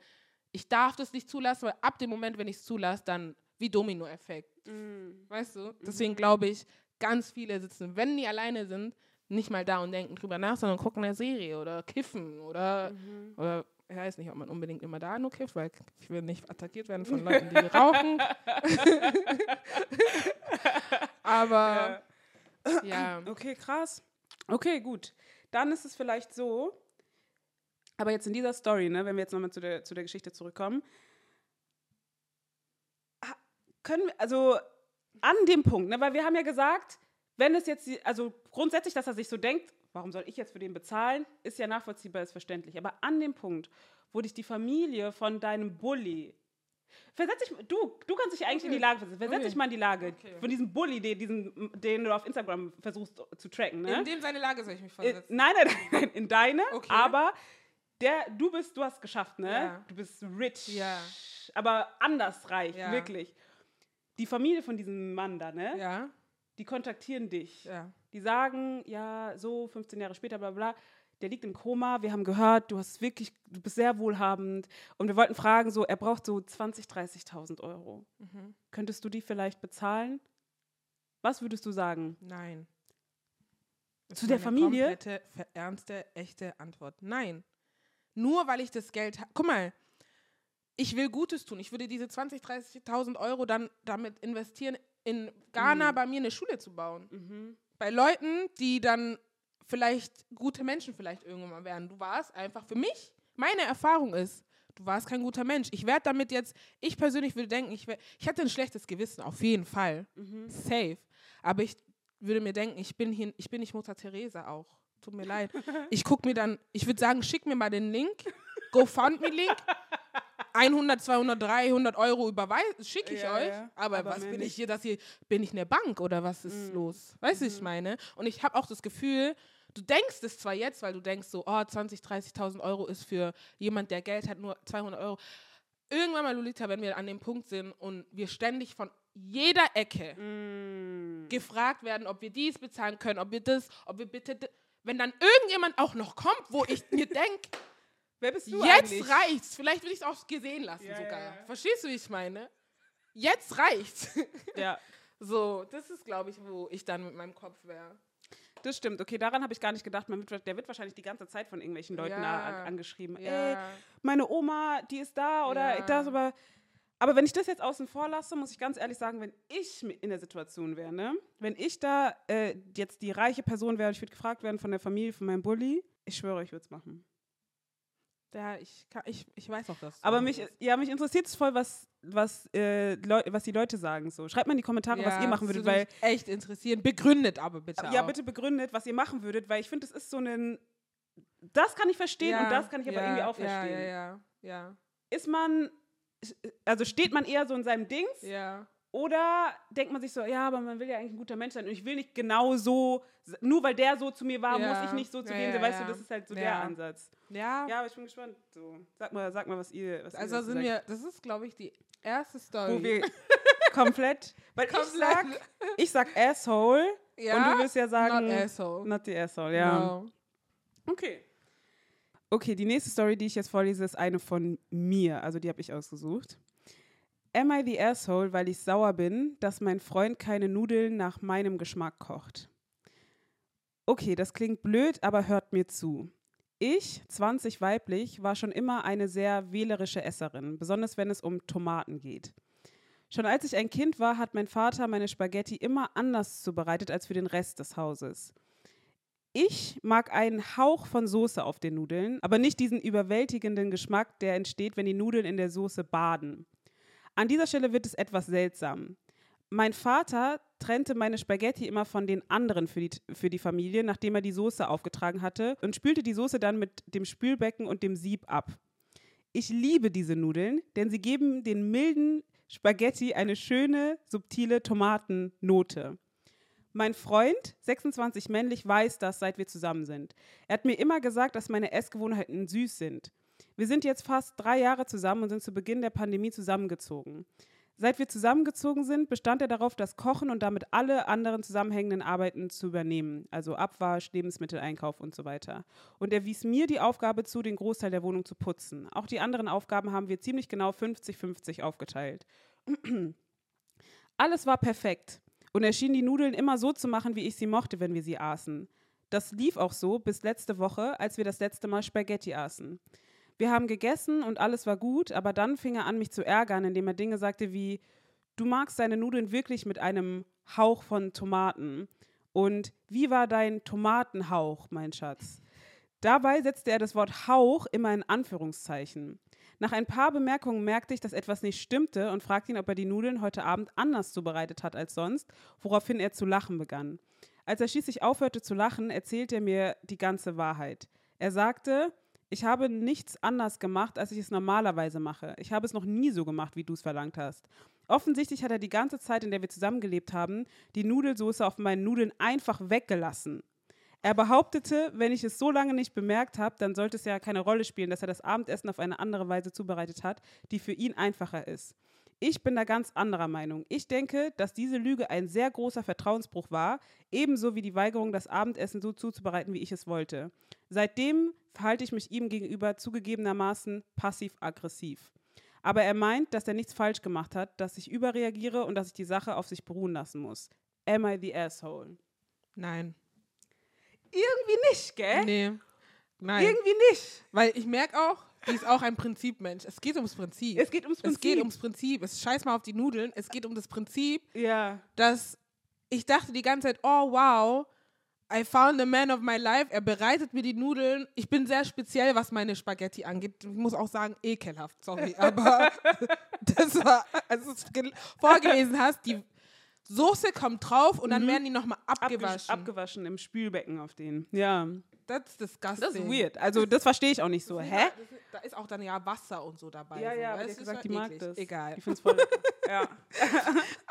Speaker 1: ich darf das nicht zulassen, weil ab dem Moment, wenn ich es zulasse, dann wie Dominoeffekt.
Speaker 2: Mhm.
Speaker 1: Weißt du? Deswegen glaube ich, ganz viele sitzen, wenn die alleine sind, nicht mal da und denken drüber nach, sondern gucken eine Serie oder kiffen oder
Speaker 2: Mhm.
Speaker 1: oder ich weiß nicht, ob man unbedingt immer da nur kifft, weil ich will nicht attackiert werden von Leuten, die rauchen. Aber ja.
Speaker 2: Okay, krass. Okay, gut. Dann ist es vielleicht so, aber jetzt in dieser Story, ne, wenn wir jetzt nochmal zu der, zu der Geschichte zurückkommen, können wir, also an dem Punkt, ne, weil wir haben ja gesagt, wenn es jetzt, also grundsätzlich, dass er sich so denkt, warum soll ich jetzt für den bezahlen, ist ja nachvollziehbar, ist verständlich. Aber an dem Punkt, wo dich die Familie von deinem Bully Versetz dich, du, du kannst dich eigentlich in die Lage versetzen. Versetz
Speaker 1: Okay.
Speaker 2: dich mal in die Lage
Speaker 1: Okay.
Speaker 2: von diesem Bully, den, diesen, den du auf Instagram versuchst zu tracken. Ne?
Speaker 1: In dem seine Lage soll ich mich
Speaker 2: Äh,
Speaker 1: versetzen.
Speaker 2: nein, nein, nein, in deine.
Speaker 1: Okay.
Speaker 2: Aber der, du bist, du hast geschafft, ne?
Speaker 1: Ja.
Speaker 2: Du bist rich.
Speaker 1: Ja.
Speaker 2: Aber anders reich,
Speaker 1: Ja.
Speaker 2: wirklich. Die Familie von diesem Mann da, ne?
Speaker 1: Ja,
Speaker 2: Die kontaktieren dich.
Speaker 1: ja.
Speaker 2: Die sagen, ja, so 15 Jahre später, bla bla, der liegt im Koma, wir haben gehört, du hast wirklich, du bist sehr wohlhabend. Und wir wollten fragen, so, er braucht so 20.000, 30.000 Euro.
Speaker 1: Mhm.
Speaker 2: Könntest du die vielleicht bezahlen? Was würdest du sagen?
Speaker 1: Nein. Das
Speaker 2: Zu der Familie?
Speaker 1: Komplette, ernste, echte Antwort. Nein. Nur weil ich das Geld habe. Guck mal, ich will Gutes tun. Ich würde diese 20.000, 30.000 Euro dann damit investieren, in Ghana
Speaker 2: Mhm.
Speaker 1: bei mir eine Schule zu bauen.
Speaker 2: Mhm.
Speaker 1: bei Leuten, die dann vielleicht gute Menschen vielleicht irgendwann mal werden. Du warst einfach für mich, meine Erfahrung ist, du warst kein guter Mensch. Ich werde damit jetzt, ich persönlich würde denken, ich, wär, ich hatte ein schlechtes Gewissen, auf jeden Fall.
Speaker 2: Mhm.
Speaker 1: Safe. Aber ich würde mir denken, ich bin, hier, ich bin nicht Mutter Teresa auch. Tut mir leid. Ich gucke mir dann, ich würde sagen, schick mir mal den Link, GoFundMe-Link. 100, 200, 300 Euro überweisen, schicke ich
Speaker 2: Ja,
Speaker 1: euch.
Speaker 2: ja.
Speaker 1: Aber,
Speaker 2: Aber
Speaker 1: was bin ich hier, dass hier, bin ich eine Bank oder was ist
Speaker 2: Mm.
Speaker 1: los? Weißt du, ich meine? Und ich habe auch das Gefühl, du denkst es zwar jetzt, weil du denkst so, oh, 20, 30.000 Euro ist für jemand, der Geld hat, nur 200 Euro. Irgendwann mal, Lolita, wenn wir an dem Punkt sind und wir ständig von jeder Ecke
Speaker 2: Mhm.
Speaker 1: gefragt werden, ob wir dies bezahlen können, ob wir das, ob wir bitte, wenn dann irgendjemand auch noch kommt, wo ich mir denke,
Speaker 2: Wer bist du
Speaker 1: jetzt
Speaker 2: eigentlich?
Speaker 1: reicht's, vielleicht will ich es auch gesehen lassen
Speaker 2: Ja,
Speaker 1: sogar.
Speaker 2: ja.
Speaker 1: Verstehst du, wie ich meine? Jetzt reicht's.
Speaker 2: Ja.
Speaker 1: so, das ist, glaube ich, wo ich dann mit meinem Kopf wäre.
Speaker 2: Das stimmt. Okay, daran habe ich gar nicht gedacht. Wird, der wird wahrscheinlich die ganze Zeit von irgendwelchen Leuten
Speaker 1: Ja.
Speaker 2: angeschrieben. Ey, meine Oma, die ist da oder
Speaker 1: Ja.
Speaker 2: das, aber. Aber wenn ich das jetzt außen vor lasse, muss ich ganz ehrlich sagen, wenn ich in der Situation wäre, ne? wenn ich da äh, jetzt die reiche Person wäre, ich würde gefragt werden von der Familie, von meinem Bulli, ich schwöre, ich würde es machen.
Speaker 1: Ja, ich, kann, ich, ich weiß auch das.
Speaker 2: Aber mich, ja, mich interessiert es voll, was, was, äh, was die Leute sagen. So. Schreibt mal in die Kommentare, was ihr machen würdet, weil
Speaker 1: echt interessieren. Begründet aber bitte
Speaker 2: Ja,
Speaker 1: auch.
Speaker 2: bitte begründet, was ihr machen würdet, weil ich finde, das ist so ein. Das kann ich verstehen
Speaker 1: Ja,
Speaker 2: und das kann ich aber
Speaker 1: ja,
Speaker 2: irgendwie auch verstehen.
Speaker 1: Ja, ja, ja.
Speaker 2: Ist man. Also steht man eher so in seinem Dings
Speaker 1: Ja.
Speaker 2: Oder denkt man sich so, ja, aber man will ja eigentlich ein guter Mensch sein und ich will nicht genau so, nur weil der so zu mir war,
Speaker 1: Ja.
Speaker 2: muss ich nicht so zu
Speaker 1: Ja,
Speaker 2: dem
Speaker 1: ja,
Speaker 2: sein. Weißt
Speaker 1: ja.
Speaker 2: du, das ist halt so der Ansatz.
Speaker 1: Ja,
Speaker 2: Ja, aber ich bin gespannt. So, sag mal, sag mal, was ihr. Was
Speaker 1: also
Speaker 2: ihr
Speaker 1: sind wir, das ist, glaube ich, die erste Story.
Speaker 2: Wo wir komplett. Weil ich
Speaker 1: Komplett.
Speaker 2: sag, ich sag Asshole
Speaker 1: ja?
Speaker 2: und du wirst ja sagen.
Speaker 1: Not asshole.
Speaker 2: Not the asshole, ja.
Speaker 1: No.
Speaker 2: Okay. Okay, die nächste Story, die ich jetzt vorlese, ist eine von mir. Also die habe ich ausgesucht. Am I the asshole, weil ich sauer bin, dass mein Freund keine Nudeln nach meinem Geschmack kocht? Okay, das klingt blöd, aber hört mir zu. Ich, 20 weiblich, war schon immer eine sehr wählerische Esserin, besonders wenn es um Tomaten geht. Schon als ich ein Kind war, hat mein Vater meine Spaghetti immer anders zubereitet als für den Rest des Hauses. Ich mag einen Hauch von Soße auf den Nudeln, aber nicht diesen überwältigenden Geschmack, der entsteht, wenn die Nudeln in der Soße baden. An dieser Stelle wird es etwas seltsam. Mein Vater trennte meine Spaghetti immer von den anderen für die, für die Familie, nachdem er die Soße aufgetragen hatte und spülte die Soße dann mit dem Spülbecken und dem Sieb ab. Ich liebe diese Nudeln, denn sie geben den milden Spaghetti eine schöne, subtile Tomatennote. Mein Freund, 26 männlich, weiß das, seit wir zusammen sind. Er hat mir immer gesagt, dass meine Essgewohnheiten süß sind. Wir sind jetzt fast drei Jahre zusammen und sind zu Beginn der Pandemie zusammengezogen. Seit wir zusammengezogen sind, bestand er darauf, das Kochen und damit alle anderen zusammenhängenden Arbeiten zu übernehmen, also Abwasch, Lebensmitteleinkauf und so weiter. Und er wies mir die Aufgabe zu, den Großteil der Wohnung zu putzen. Auch die anderen Aufgaben haben wir ziemlich genau 50-50 aufgeteilt. Alles war perfekt. Und er schien die Nudeln immer so zu machen, wie ich sie mochte, wenn wir sie aßen. Das lief auch so bis letzte Woche, als wir das letzte Mal Spaghetti aßen. Wir haben gegessen und alles war gut, aber dann fing er an, mich zu ärgern, indem er Dinge sagte wie, du magst deine Nudeln wirklich mit einem Hauch von Tomaten. Und wie war dein Tomatenhauch, mein Schatz? Dabei setzte er das Wort Hauch immer in Anführungszeichen. Nach ein paar Bemerkungen merkte ich, dass etwas nicht stimmte und fragte ihn, ob er die Nudeln heute Abend anders zubereitet hat als sonst, woraufhin er zu lachen begann. Als er schließlich aufhörte zu lachen, erzählte er mir die ganze Wahrheit. Er sagte, ich habe nichts anders gemacht, als ich es normalerweise mache. Ich habe es noch nie so gemacht, wie du es verlangt hast. Offensichtlich hat er die ganze Zeit, in der wir zusammengelebt haben, die Nudelsoße auf meinen Nudeln einfach weggelassen. Er behauptete, wenn ich es so lange nicht bemerkt habe, dann sollte es ja keine Rolle spielen, dass er das Abendessen auf eine andere Weise zubereitet hat, die für ihn einfacher ist. Ich bin da ganz anderer Meinung. Ich denke, dass diese Lüge ein sehr großer Vertrauensbruch war, ebenso wie die Weigerung, das Abendessen so zuzubereiten, wie ich es wollte. Seitdem verhalte ich mich ihm gegenüber zugegebenermaßen passiv-aggressiv. Aber er meint, dass er nichts falsch gemacht hat, dass ich überreagiere und dass ich die Sache auf sich beruhen lassen muss. Am I the asshole?
Speaker 1: Nein.
Speaker 2: Irgendwie nicht, gell?
Speaker 1: Nee. Nein.
Speaker 2: Irgendwie nicht.
Speaker 1: Weil ich merke auch, die ist auch ein Prinzipmensch. Es geht ums Prinzip.
Speaker 2: Es geht ums Prinzip.
Speaker 1: Es geht ums Prinzip. Es scheiß mal auf die Nudeln. Es geht um das Prinzip,
Speaker 2: Ja.
Speaker 1: dass ich dachte die ganze Zeit, oh wow, I found the man of my life. Er bereitet mir die Nudeln. Ich bin sehr speziell, was meine Spaghetti angeht. Ich muss auch sagen, ekelhaft, sorry. Aber das war, als du es gel- vorgelesen hast, die Soße kommt drauf und dann
Speaker 2: Mhm.
Speaker 1: werden die nochmal
Speaker 2: Abgewaschen.
Speaker 1: abgewaschen.
Speaker 2: Abgewaschen im Spülbecken auf den. Ja.
Speaker 1: That's disgusting.
Speaker 2: Das ist weird. Also, das verstehe ich auch nicht so. Hä?
Speaker 1: das ist, da ist auch dann ja Wasser und so dabei.
Speaker 2: Ja,
Speaker 1: so.
Speaker 2: ja,
Speaker 1: Das ist
Speaker 2: gesagt, die mag
Speaker 1: eklig.
Speaker 2: das.
Speaker 1: Egal.
Speaker 2: Ich finde es voll ja.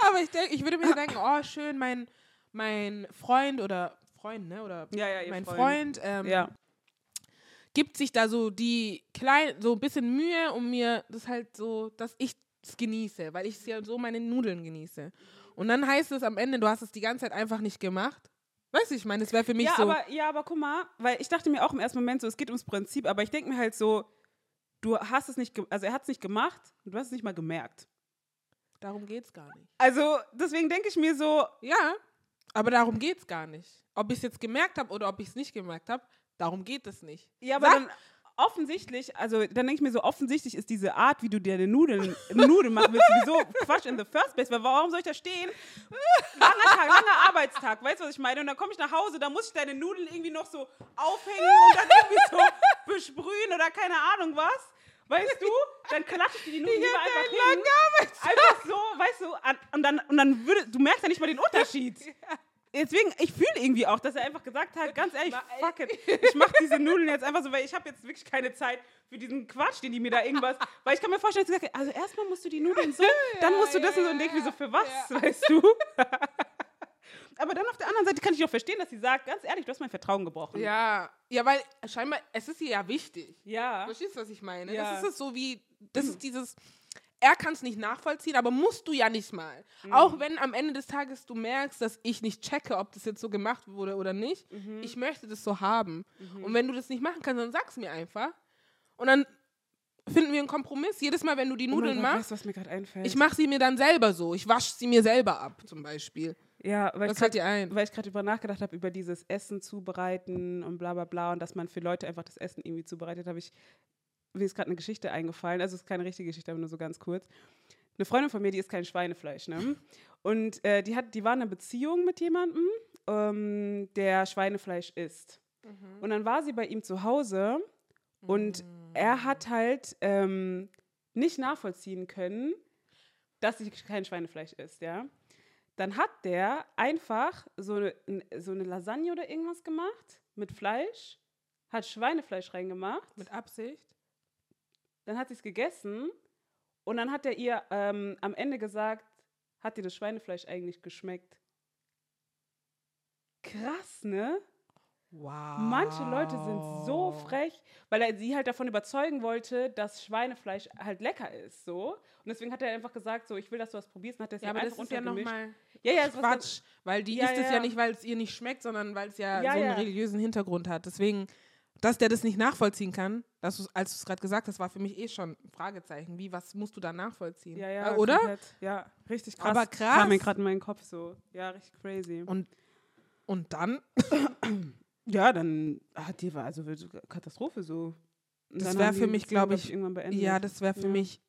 Speaker 1: Aber ich, denk, ich würde mir denken, oh, schön, mein, mein Freund oder Freund, ne? Oder
Speaker 2: Ja, ja,
Speaker 1: mein
Speaker 2: Freund.
Speaker 1: Freund, ähm,
Speaker 2: Ja.
Speaker 1: gibt sich da so die klein, so ein bisschen Mühe, um mir das halt so, dass ich es genieße, weil ich es ja so meine Nudeln genieße. Und dann heißt es am Ende, du hast es die ganze Zeit einfach nicht gemacht. Weißt du, ich meine, es wäre für mich
Speaker 2: ja,
Speaker 1: so.
Speaker 2: aber, ja, aber guck mal, weil ich dachte mir auch im ersten Moment so, es geht ums Prinzip, aber ich denke mir halt so, du hast es nicht, also er hat es nicht gemacht und du hast es nicht mal gemerkt.
Speaker 1: darum geht es gar nicht.
Speaker 2: Also deswegen denke ich mir so,
Speaker 1: Ja, Aber darum geht es gar nicht. Ob ich es jetzt gemerkt habe oder ob ich es nicht gemerkt habe, darum geht es nicht.
Speaker 2: Ja, aber
Speaker 1: Sag-
Speaker 2: dann offensichtlich, also dann denke ich mir so, offensichtlich ist diese Art, wie du dir eine Nudeln, Nudeln machen willst, sowieso Quatsch in the first place, weil warum soll ich da stehen? Langer Tag, langer Arbeitstag, weißt du, was ich meine? Und dann komme ich nach Hause, dann muss ich deine Nudeln irgendwie noch so aufhängen und dann irgendwie so besprühen oder keine Ahnung was. Weißt du? Dann klatsche ich dir die Nudeln lieber einfach hin. Einfach so, weißt du, und dann, und dann würde, du merkst ja nicht mal den Unterschied. Deswegen, ich fühle irgendwie auch, dass er einfach gesagt hat, ganz ehrlich, fuck it, ich mache diese Nudeln jetzt einfach so, weil ich habe jetzt wirklich keine Zeit für diesen Quatsch, den die mir da irgendwas, weil ich kann mir vorstellen, dass sie gesagt also erstmal musst du die Nudeln so, dann musst du das und so und denk mir so, für was, weißt du? Aber dann auf der anderen Seite kann ich auch verstehen, dass sie sagt, ganz ehrlich, du hast mein Vertrauen gebrochen.
Speaker 1: Ja, ja, weil scheinbar, es ist ihr ja wichtig.
Speaker 2: Ja.
Speaker 1: Verstehst du, was ich meine?
Speaker 2: Ja.
Speaker 1: Das ist es so wie, das ist dieses, er kann es nicht nachvollziehen, aber musst du ja nicht mal.
Speaker 2: Mhm.
Speaker 1: Auch wenn am Ende des Tages du merkst, dass ich nicht checke, ob das jetzt so gemacht wurde oder nicht,
Speaker 2: Mhm.
Speaker 1: ich möchte das so haben. Und wenn du das nicht machen kannst, dann sag's mir einfach. Und dann finden wir einen Kompromiss. Jedes Mal, wenn du die
Speaker 2: Oh
Speaker 1: Nudeln
Speaker 2: Gott,
Speaker 1: machst,
Speaker 2: weißt was mir gerade einfällt?
Speaker 1: ich mache sie mir dann selber so. Ich wasche sie mir selber ab, zum Beispiel.
Speaker 2: ja, weil weil ich gerade über nachgedacht habe, über dieses Essen zubereiten und bla bla bla und dass man für Leute einfach das Essen irgendwie zubereitet, habe ich, mir ist gerade eine Geschichte eingefallen, also es ist keine richtige Geschichte, aber nur so ganz kurz. Eine Freundin von mir, die isst kein Schweinefleisch, ne? Und äh, die, hat, die war in einer Beziehung mit jemandem, ähm, der Schweinefleisch isst. Und dann war sie bei ihm zu Hause und er hat halt ähm, nicht nachvollziehen können, dass sie kein Schweinefleisch isst, ja. Dann hat der einfach so eine, so eine Lasagne oder irgendwas gemacht mit Fleisch, hat Schweinefleisch reingemacht,
Speaker 1: Mit Absicht?
Speaker 2: Dann hat sie es gegessen und dann hat er ihr ähm, am Ende gesagt, hat dir das Schweinefleisch eigentlich geschmeckt? Krass, ne?
Speaker 1: Wow.
Speaker 2: Manche Leute sind so frech, weil er sie halt davon überzeugen wollte, dass Schweinefleisch halt lecker ist, so. Und deswegen hat er einfach gesagt, so, ich will, dass du was probierst, und hat er es
Speaker 1: Ja, aber das
Speaker 2: einfach
Speaker 1: ist ja nochmal
Speaker 2: Ja, ja,
Speaker 1: Quatsch, weil die
Speaker 2: Ja,
Speaker 1: isst es
Speaker 2: ja.
Speaker 1: ja nicht, weil es ihr nicht schmeckt, sondern weil es ja,
Speaker 2: Ja,
Speaker 1: so einen
Speaker 2: ja.
Speaker 1: religiösen Hintergrund hat. Deswegen, dass der das nicht nachvollziehen kann, dass du's- als du es gerade gesagt hast, war für mich eh schon ein Fragezeichen. Wie, was musst du da nachvollziehen?
Speaker 2: Ja, ja,
Speaker 1: Äh, Oder?
Speaker 2: komplett. Ja, richtig krass.
Speaker 1: Aber krass.
Speaker 2: Kam mir gerade in meinen Kopf so. Ja, richtig crazy.
Speaker 1: Und, und dann,
Speaker 2: Ja, dann hat die war also Katastrophe so. Und
Speaker 1: Das
Speaker 2: dann
Speaker 1: wär
Speaker 2: haben die
Speaker 1: für mich,
Speaker 2: Beziehung,
Speaker 1: glaub ich,
Speaker 2: irgendwann beendet.
Speaker 1: ja, das wäre für
Speaker 2: Ja.
Speaker 1: mich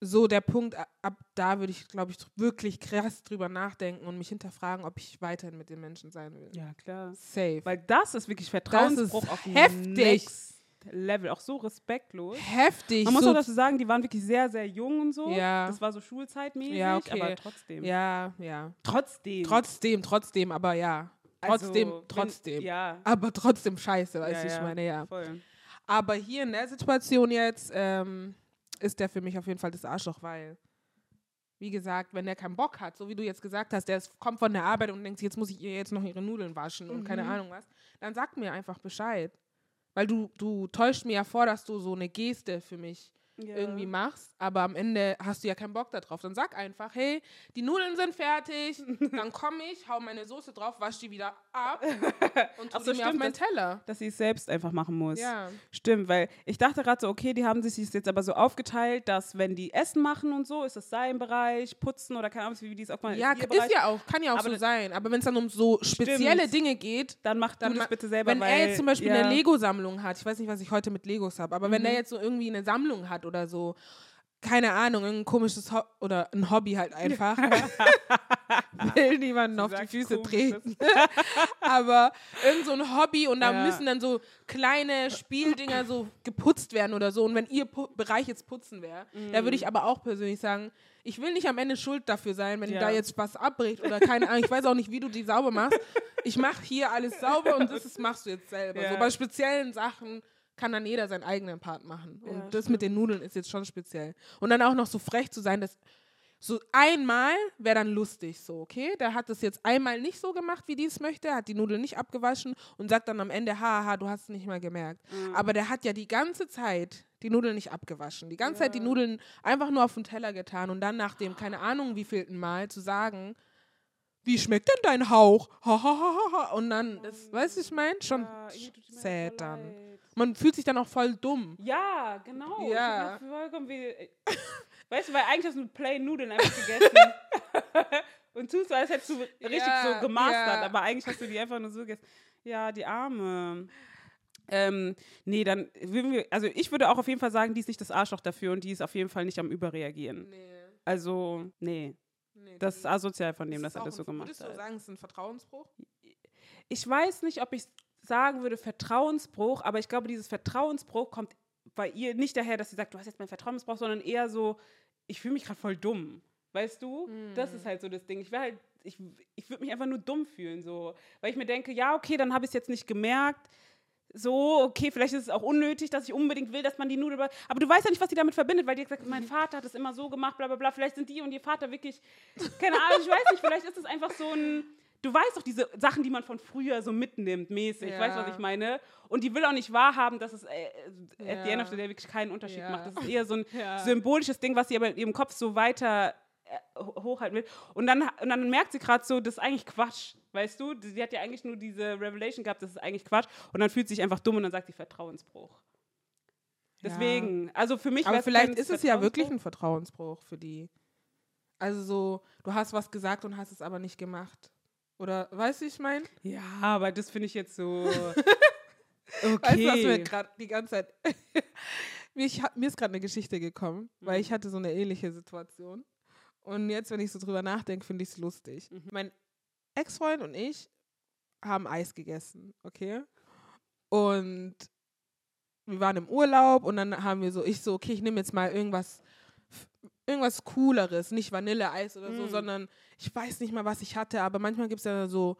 Speaker 1: so der Punkt, ab da würde ich, glaube ich, wirklich krass drüber nachdenken und mich hinterfragen, ob ich weiterhin mit den Menschen sein will.
Speaker 2: ja, klar.
Speaker 1: Safe.
Speaker 2: Weil das ist wirklich Vertrauensbruch auf dem
Speaker 1: heftig.
Speaker 2: Level. Auch so respektlos.
Speaker 1: Heftig.
Speaker 2: Man muss
Speaker 1: so
Speaker 2: auch dazu sagen, die waren wirklich sehr, sehr jung und so.
Speaker 1: Ja.
Speaker 2: Das war so schulzeitmäßig,
Speaker 1: Ja, okay.
Speaker 2: aber trotzdem.
Speaker 1: ja, ja.
Speaker 2: Trotzdem.
Speaker 1: Trotzdem, trotzdem, aber ja. Trotzdem,
Speaker 2: Also, wenn-
Speaker 1: trotzdem.
Speaker 2: Ja.
Speaker 1: Aber trotzdem scheiße, weißt
Speaker 2: ja,
Speaker 1: du, ich
Speaker 2: ja,
Speaker 1: meine, ja.
Speaker 2: Voll.
Speaker 1: Aber hier in der Situation jetzt ähm, ist der für mich auf jeden Fall das Arschloch, weil, wie gesagt, wenn der keinen Bock hat, so wie du jetzt gesagt hast, der ist, kommt von der Arbeit und denkt, jetzt muss ich ihr jetzt noch ihre Nudeln waschen und keine
Speaker 2: Mhm.
Speaker 1: Ahnung was, dann sag mir einfach Bescheid. Weil du, du täuscht mir ja vor, dass du so eine Geste für mich
Speaker 2: Ja.
Speaker 1: irgendwie machst, aber am Ende hast du ja keinen Bock darauf. Dann sag einfach, hey, die Nudeln sind fertig, dann komme ich, hau meine Soße drauf, wasch die wieder ab und tu
Speaker 2: so,
Speaker 1: die mir auf meinen Teller.
Speaker 2: Dass sie es selbst einfach machen muss.
Speaker 1: Ja.
Speaker 2: Stimmt, weil ich dachte gerade so, okay, die haben sich jetzt aber so aufgeteilt, dass wenn die Essen machen und so, ist das sein Bereich, putzen oder keine Ahnung, wie die es auch mal
Speaker 1: Ja, ist
Speaker 2: Bereich,
Speaker 1: ja auch, kann ja auch
Speaker 2: Aber
Speaker 1: so sein. Aber wenn es dann um so spezielle
Speaker 2: Stimmt.
Speaker 1: Dinge geht,
Speaker 2: dann mach
Speaker 1: dann
Speaker 2: das bitte selber,
Speaker 1: wenn
Speaker 2: weil,
Speaker 1: er jetzt zum Beispiel
Speaker 2: ja,
Speaker 1: eine Lego-Sammlung hat, ich weiß nicht, was ich heute mit Legos habe, aber wenn
Speaker 2: Mhm.
Speaker 1: der jetzt so irgendwie eine Sammlung hat oder so, keine Ahnung, irgendein komisches Ho oder ein Hobby halt einfach, will niemanden auf die Füße
Speaker 2: komisches.
Speaker 1: treten. aber irgend so ein Hobby und da
Speaker 2: Ja.
Speaker 1: müssen dann so kleine Spieldinger so geputzt werden oder so. Und wenn ihr Pu Bereich jetzt putzen wäre, da würde ich aber auch persönlich sagen, ich will nicht am Ende schuld dafür sein, wenn
Speaker 2: Ja.
Speaker 1: da jetzt was abbricht oder keine Ahnung. Ich weiß auch nicht, wie du die sauber machst. Ich mache hier alles sauber und das ist, machst du jetzt selber.
Speaker 2: Ja.
Speaker 1: So bei speziellen Sachen kann dann jeder seinen eigenen Part machen. Und
Speaker 2: Ja,
Speaker 1: das mit den Nudeln ist jetzt schon speziell. Und dann auch noch so frech zu sein, dass so einmal wäre dann lustig, so, okay? Der hat das jetzt einmal nicht so gemacht, wie die es möchte, hat die Nudeln nicht abgewaschen und sagt dann am Ende, haha, du hast es nicht mal gemerkt.
Speaker 2: Mhm.
Speaker 1: Aber der hat ja die ganze Zeit die Nudeln nicht abgewaschen. Die ganze Zeit die Nudeln einfach nur auf den Teller getan und dann nach dem, keine Ahnung, wievielten Mal zu sagen, wie schmeckt denn dein Hauch? Ha, ha, ha, ha, ha. Und dann, das, weißt du, ich meine? Schon
Speaker 2: Ja,
Speaker 1: sad dann. Man fühlt sich dann auch voll dumm.
Speaker 2: Ja, genau.
Speaker 1: Ja.
Speaker 2: Vollkommen wie, weißt du, weil eigentlich hast du Plain Nudeln einfach gegessen. und tust so, als hättest du richtig
Speaker 1: Ja,
Speaker 2: so gemastert,
Speaker 1: ja.
Speaker 2: aber eigentlich hast du die einfach nur so gegessen. Ja, die Arme. Ähm, nee, dann würden wir, also ich würde auch auf jeden Fall sagen, die ist nicht das Arschloch dafür und die ist auf jeden Fall nicht am Überreagieren.
Speaker 1: Nee.
Speaker 2: Also, nee,
Speaker 1: nee
Speaker 2: das ist asozial von dem,
Speaker 1: das
Speaker 2: dass er das so gemacht
Speaker 1: Würdest du
Speaker 2: hat.
Speaker 1: sagen, es ist ein Vertrauensbruch?
Speaker 2: Ich weiß nicht, ob ich sagen würde Vertrauensbruch, aber ich glaube, dieses Vertrauensbruch kommt bei ihr nicht daher, dass sie sagt, du hast jetzt meinen Vertrauensbruch, sondern eher so, ich fühle mich gerade voll dumm. Weißt du? Das ist halt so das Ding. Ich wäre halt, ich, ich würde mich einfach nur dumm fühlen, so. Weil ich mir denke, ja, okay, dann habe ich es jetzt nicht gemerkt. So, okay, vielleicht ist es auch unnötig, dass ich unbedingt will, dass man die Nudel. Aber du weißt ja nicht, was sie damit verbindet, weil die hat gesagt, mein Vater hat es immer so gemacht, bla bla bla. Vielleicht sind die und ihr Vater wirklich, keine Ahnung, ich weiß nicht, vielleicht ist es einfach so ein. Du weißt doch diese Sachen, die man von früher so mitnimmt, mäßig.
Speaker 1: Ja.
Speaker 2: Weißt du, was ich meine? Und die will auch nicht wahrhaben, dass es äh, at the end
Speaker 1: Ja.
Speaker 2: of the day wirklich keinen Unterschied
Speaker 1: Ja.
Speaker 2: macht. Das ist eher so ein
Speaker 1: Ja.
Speaker 2: symbolisches Ding, was sie aber in ihrem Kopf so weiter äh, ho- hochhalten will. Und dann, und dann merkt sie gerade so, das ist eigentlich Quatsch. Weißt du, sie hat ja eigentlich nur diese Revelation gehabt, das ist eigentlich Quatsch. Und dann fühlt sie sich einfach dumm und dann sagt sie Vertrauensbruch. Deswegen, also für mich
Speaker 1: Aber vielleicht ist es ja wirklich ein Vertrauensbruch für die. Also so, du hast was gesagt und hast es aber nicht gemacht. Oder, weißt du, ich meine?
Speaker 2: Ja, aber das finde ich jetzt so. Okay.
Speaker 1: Weißt du, was mir gerade die ganze Zeit. mir, ich, hab- mir ist gerade eine Geschichte gekommen, weil
Speaker 2: Mhm.
Speaker 1: ich hatte so eine ähnliche Situation. Und jetzt, wenn ich so drüber nachdenke, finde ich es lustig.
Speaker 2: Mhm.
Speaker 1: Mein Ex-Freund und ich haben Eis gegessen, okay? Und wir waren im Urlaub und dann haben wir so, ich so, okay, ich nehme jetzt mal irgendwas, irgendwas Cooleres, nicht Vanilleeis oder so,
Speaker 2: Mm.
Speaker 1: sondern ich weiß nicht mal, was ich hatte, aber manchmal gibt es ja so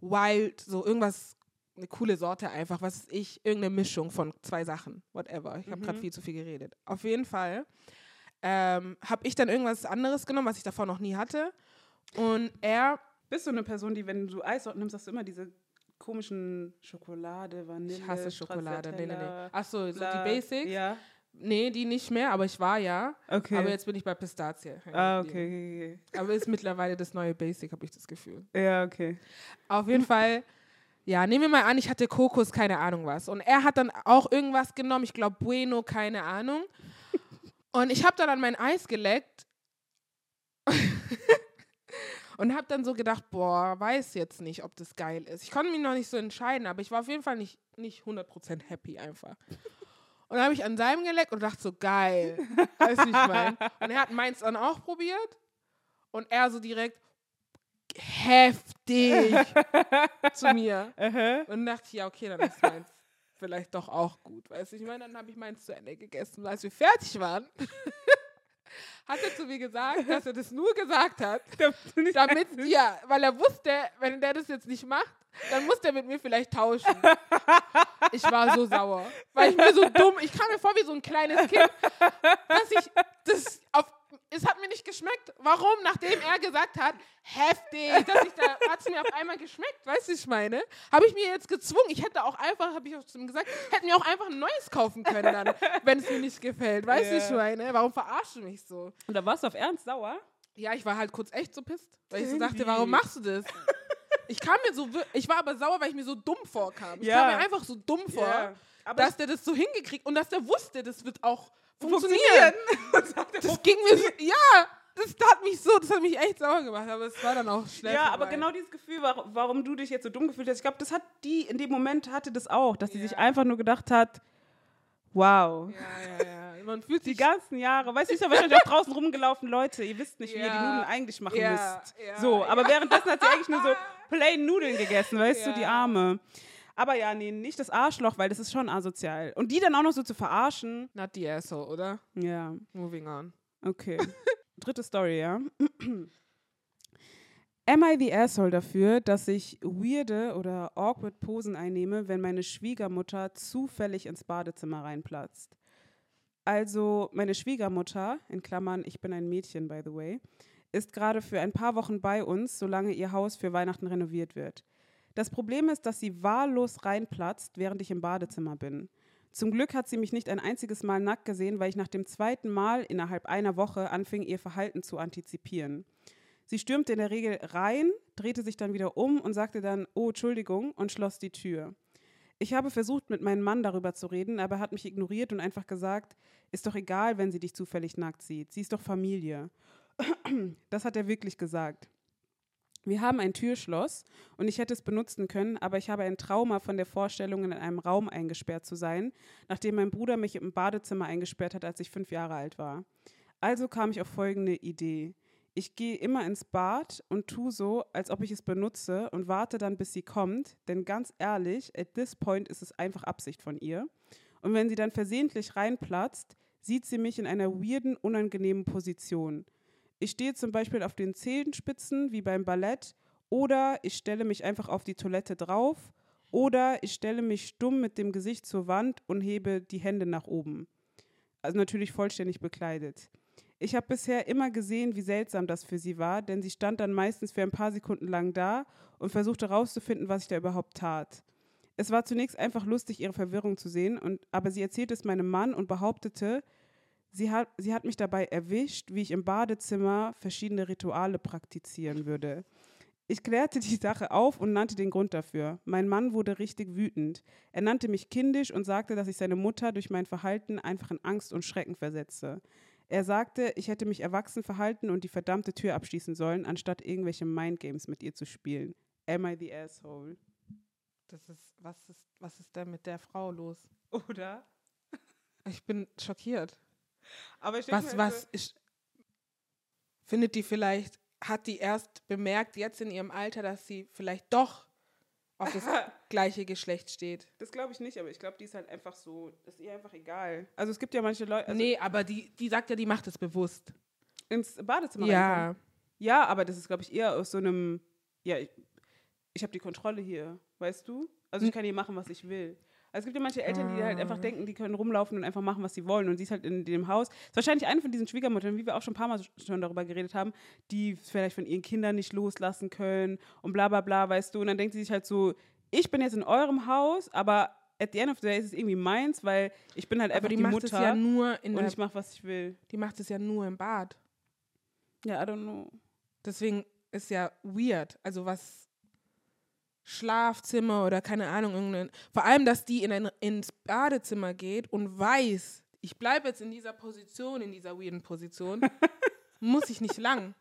Speaker 1: Wild, so irgendwas, eine coole Sorte einfach, was weiß ich, irgendeine Mischung von zwei Sachen, whatever. Ich habe gerade
Speaker 2: Mhm.
Speaker 1: viel zu viel geredet. Auf jeden Fall ähm, habe ich dann irgendwas anderes genommen, was ich davor noch nie hatte. Und er
Speaker 2: Bist du eine Person, die, wenn du Eis nimmst, hast du immer diese komischen Schokolade, Vanille,
Speaker 1: Ich hasse Schokolade. Nee, nee, nee. Achso, so die Basics?
Speaker 2: Ja,
Speaker 1: Nee, die nicht mehr, aber ich war ja.
Speaker 2: okay.
Speaker 1: Aber jetzt bin ich bei Pistazie.
Speaker 2: ah, okay, okay,
Speaker 1: Aber ist mittlerweile das neue Basic, habe ich das Gefühl.
Speaker 2: Ja, okay.
Speaker 1: Auf jeden Fall, ja, nehmen wir mal an, ich hatte Kokos, keine Ahnung was. Und er hat dann auch irgendwas genommen, ich glaube Bueno, keine Ahnung. Und ich habe dann an mein Eis geleckt und habe dann so gedacht, boah, weiß jetzt nicht, ob das geil ist. Ich konnte mich noch nicht so entscheiden, aber ich war auf jeden Fall nicht, nicht 100% happy einfach. Und dann habe ich an seinem geleckt und dachte so, geil. Wie ich meine? Und er hat meins dann auch probiert und er so direkt, heftig zu mir.
Speaker 2: Aha.
Speaker 1: Und dachte ich, ja, okay, dann ist meins vielleicht doch auch gut. Weißt du, ich meine, dann habe ich meins zu Ende gegessen. Und als wir fertig waren, hat er zu mir gesagt, dass er das nur gesagt hat, damit, ja, weil er wusste, wenn der das jetzt nicht macht, dann muss der mit mir vielleicht tauschen. Ich war so sauer, weil ich mir so dumm, ich kam mir vor wie so ein kleines Kind, dass ich das auf, es hat mir nicht geschmeckt. Warum? Nachdem er gesagt hat, heftig, dass ich da, hat es mir auf einmal geschmeckt, weißt du, ich meine? Habe ich mir jetzt gezwungen, ich hätte auch einfach, habe ich auch zu ihm gesagt, hätten mir auch einfach ein neues kaufen können dann, wenn es mir nicht gefällt, weißt du, ich
Speaker 2: Ja.
Speaker 1: meine? Warum verarschst du mich so?
Speaker 2: Und da warst du auf Ernst sauer?
Speaker 1: Ja, ich war halt kurz echt so pisst, weil ich so dachte, warum machst du das? Ich kam mir so, ich war aber sauer, weil ich mir so dumm vorkam. Ich
Speaker 2: Ja.
Speaker 1: kam mir einfach so dumm vor,
Speaker 2: Aber
Speaker 1: dass der das so hingekriegt und dass der wusste, das wird auch funktionieren. Das ging mir so, ja, das hat mich so, das hat mich echt sauer gemacht, aber es war dann auch schnell
Speaker 2: Ja, aber
Speaker 1: vorbei.
Speaker 2: genau dieses Gefühl, warum, du dich jetzt so dumm gefühlt hast, ich glaube, das hat die in dem Moment hatte das auch, dass sie sich
Speaker 1: Ja.
Speaker 2: einfach nur gedacht hat, wow.
Speaker 1: Ja, ja, ja. Man fühlt
Speaker 2: Die
Speaker 1: sich
Speaker 2: ganzen Jahre, weißt du, ist ja wahrscheinlich auch draußen rumgelaufen, Leute, ihr wisst nicht, wie ihr die. Nudeln eigentlich machen
Speaker 1: Ja,
Speaker 2: müsst.
Speaker 1: ja,
Speaker 2: so, aber währenddessen hat sie eigentlich nur so plain Nudeln gegessen, weißt du, die. Arme. Aber ja, nee, nicht das Arschloch, weil das ist schon asozial. Und die dann auch noch so zu verarschen,
Speaker 1: Not the asshole, oder?
Speaker 2: ja,
Speaker 1: Moving on.
Speaker 2: okay. Dritte Story, ja. Am I the asshole dafür, dass ich weirde oder awkward Posen einnehme, wenn meine Schwiegermutter zufällig ins Badezimmer reinplatzt? Also meine Schwiegermutter, in Klammern, ich bin ein Mädchen, by the way, ist gerade für ein paar Wochen bei uns, solange ihr Haus für Weihnachten renoviert wird. Das Problem ist, dass sie wahllos reinplatzt, während ich im Badezimmer bin. Zum Glück hat sie mich nicht ein einziges Mal nackt gesehen, weil ich nach dem zweiten Mal innerhalb einer Woche anfing, ihr Verhalten zu antizipieren. Sie stürmte in der Regel rein, drehte sich dann wieder um und sagte dann, oh, Entschuldigung, und schloss die Tür. Ich habe versucht, mit meinem Mann darüber zu reden, aber er hat mich ignoriert und einfach gesagt, ist doch egal, wenn sie dich zufällig nackt sieht. Sie ist doch Familie. Das hat er wirklich gesagt. Wir haben ein Türschloss und ich hätte es benutzen können, aber ich habe ein Trauma von der Vorstellung, in einem Raum eingesperrt zu sein, nachdem mein Bruder mich im Badezimmer eingesperrt hat, als ich fünf Jahre alt war. Also kam ich auf folgende Idee. Ich gehe immer ins Bad und tue so, als ob ich es benutze und warte dann, bis sie kommt, denn ganz ehrlich, at this point ist es einfach Absicht von ihr. Und wenn sie dann versehentlich reinplatzt, sieht sie mich in einer weirden, unangenehmen Position. Ich stehe zum Beispiel auf den Zehenspitzen wie beim Ballett oder ich stelle mich einfach auf die Toilette drauf oder ich stelle mich stumm mit dem Gesicht zur Wand und hebe die Hände nach oben. Also natürlich vollständig bekleidet. Ich habe bisher immer gesehen, wie seltsam das für sie war, denn sie stand dann meistens für ein paar Sekunden lang da und versuchte herauszufinden, was ich da überhaupt tat. Es war zunächst einfach lustig, ihre Verwirrung zu sehen, und, aber sie erzählte es meinem Mann und behauptete, sie hat, sie hat mich dabei erwischt, wie ich im Badezimmer verschiedene Rituale praktizieren würde. Ich klärte die Sache auf und nannte den Grund dafür. Mein Mann wurde richtig wütend. Er nannte mich kindisch und sagte, dass ich seine Mutter durch mein Verhalten einfach in Angst und Schrecken versetze. Er sagte, ich hätte mich erwachsen verhalten und die verdammte Tür abschließen sollen, anstatt irgendwelche Mindgames mit ihr zu spielen. Am I the asshole?
Speaker 1: Das ist, was ist, was ist denn mit der Frau los?
Speaker 2: Oder?
Speaker 1: Ich bin schockiert.
Speaker 2: Aber ich
Speaker 1: Was, was ist, findet die vielleicht, hat die erst bemerkt, jetzt in ihrem Alter, dass sie vielleicht doch auf das gleiche Geschlecht steht?
Speaker 2: Das glaube ich nicht, aber ich glaube, die ist halt einfach so, das ist ihr einfach egal. Also es gibt ja manche Leute, also
Speaker 1: nee, aber die, die sagt ja, die macht es bewusst.
Speaker 2: ins Badezimmer reinkommen.
Speaker 1: Ja.
Speaker 2: Ja, aber das ist, glaube ich, eher aus so einem, ja, ich, ich habe die Kontrolle hier, weißt du? Also ich kann hier machen, was ich will. Also es gibt ja manche Eltern, die halt einfach denken, die können rumlaufen und einfach machen, was sie wollen. Und sie ist halt in dem Haus. Ist wahrscheinlich eine von diesen Schwiegermuttern, wie wir auch schon ein paar Mal schon darüber geredet haben, die vielleicht von ihren Kindern nicht loslassen können und bla bla bla, weißt du. Und dann denkt sie sich halt so, ich bin jetzt in eurem Haus, aber at the end of the day ist es irgendwie meins, weil ich bin halt
Speaker 1: Aber
Speaker 2: einfach
Speaker 1: die
Speaker 2: die,
Speaker 1: macht
Speaker 2: Mutter
Speaker 1: es ja nur in
Speaker 2: und ich mache, was ich will.
Speaker 1: die macht es ja nur im Bad.
Speaker 2: Ja, I don't know.
Speaker 1: Deswegen ist ja weird. Also was Schlafzimmer oder keine Ahnung, irgendein, vor allem, dass die in ein, ins Badezimmer geht und weiß, ich bleibe jetzt in dieser Position, in dieser weirden Position, muss ich nicht lang.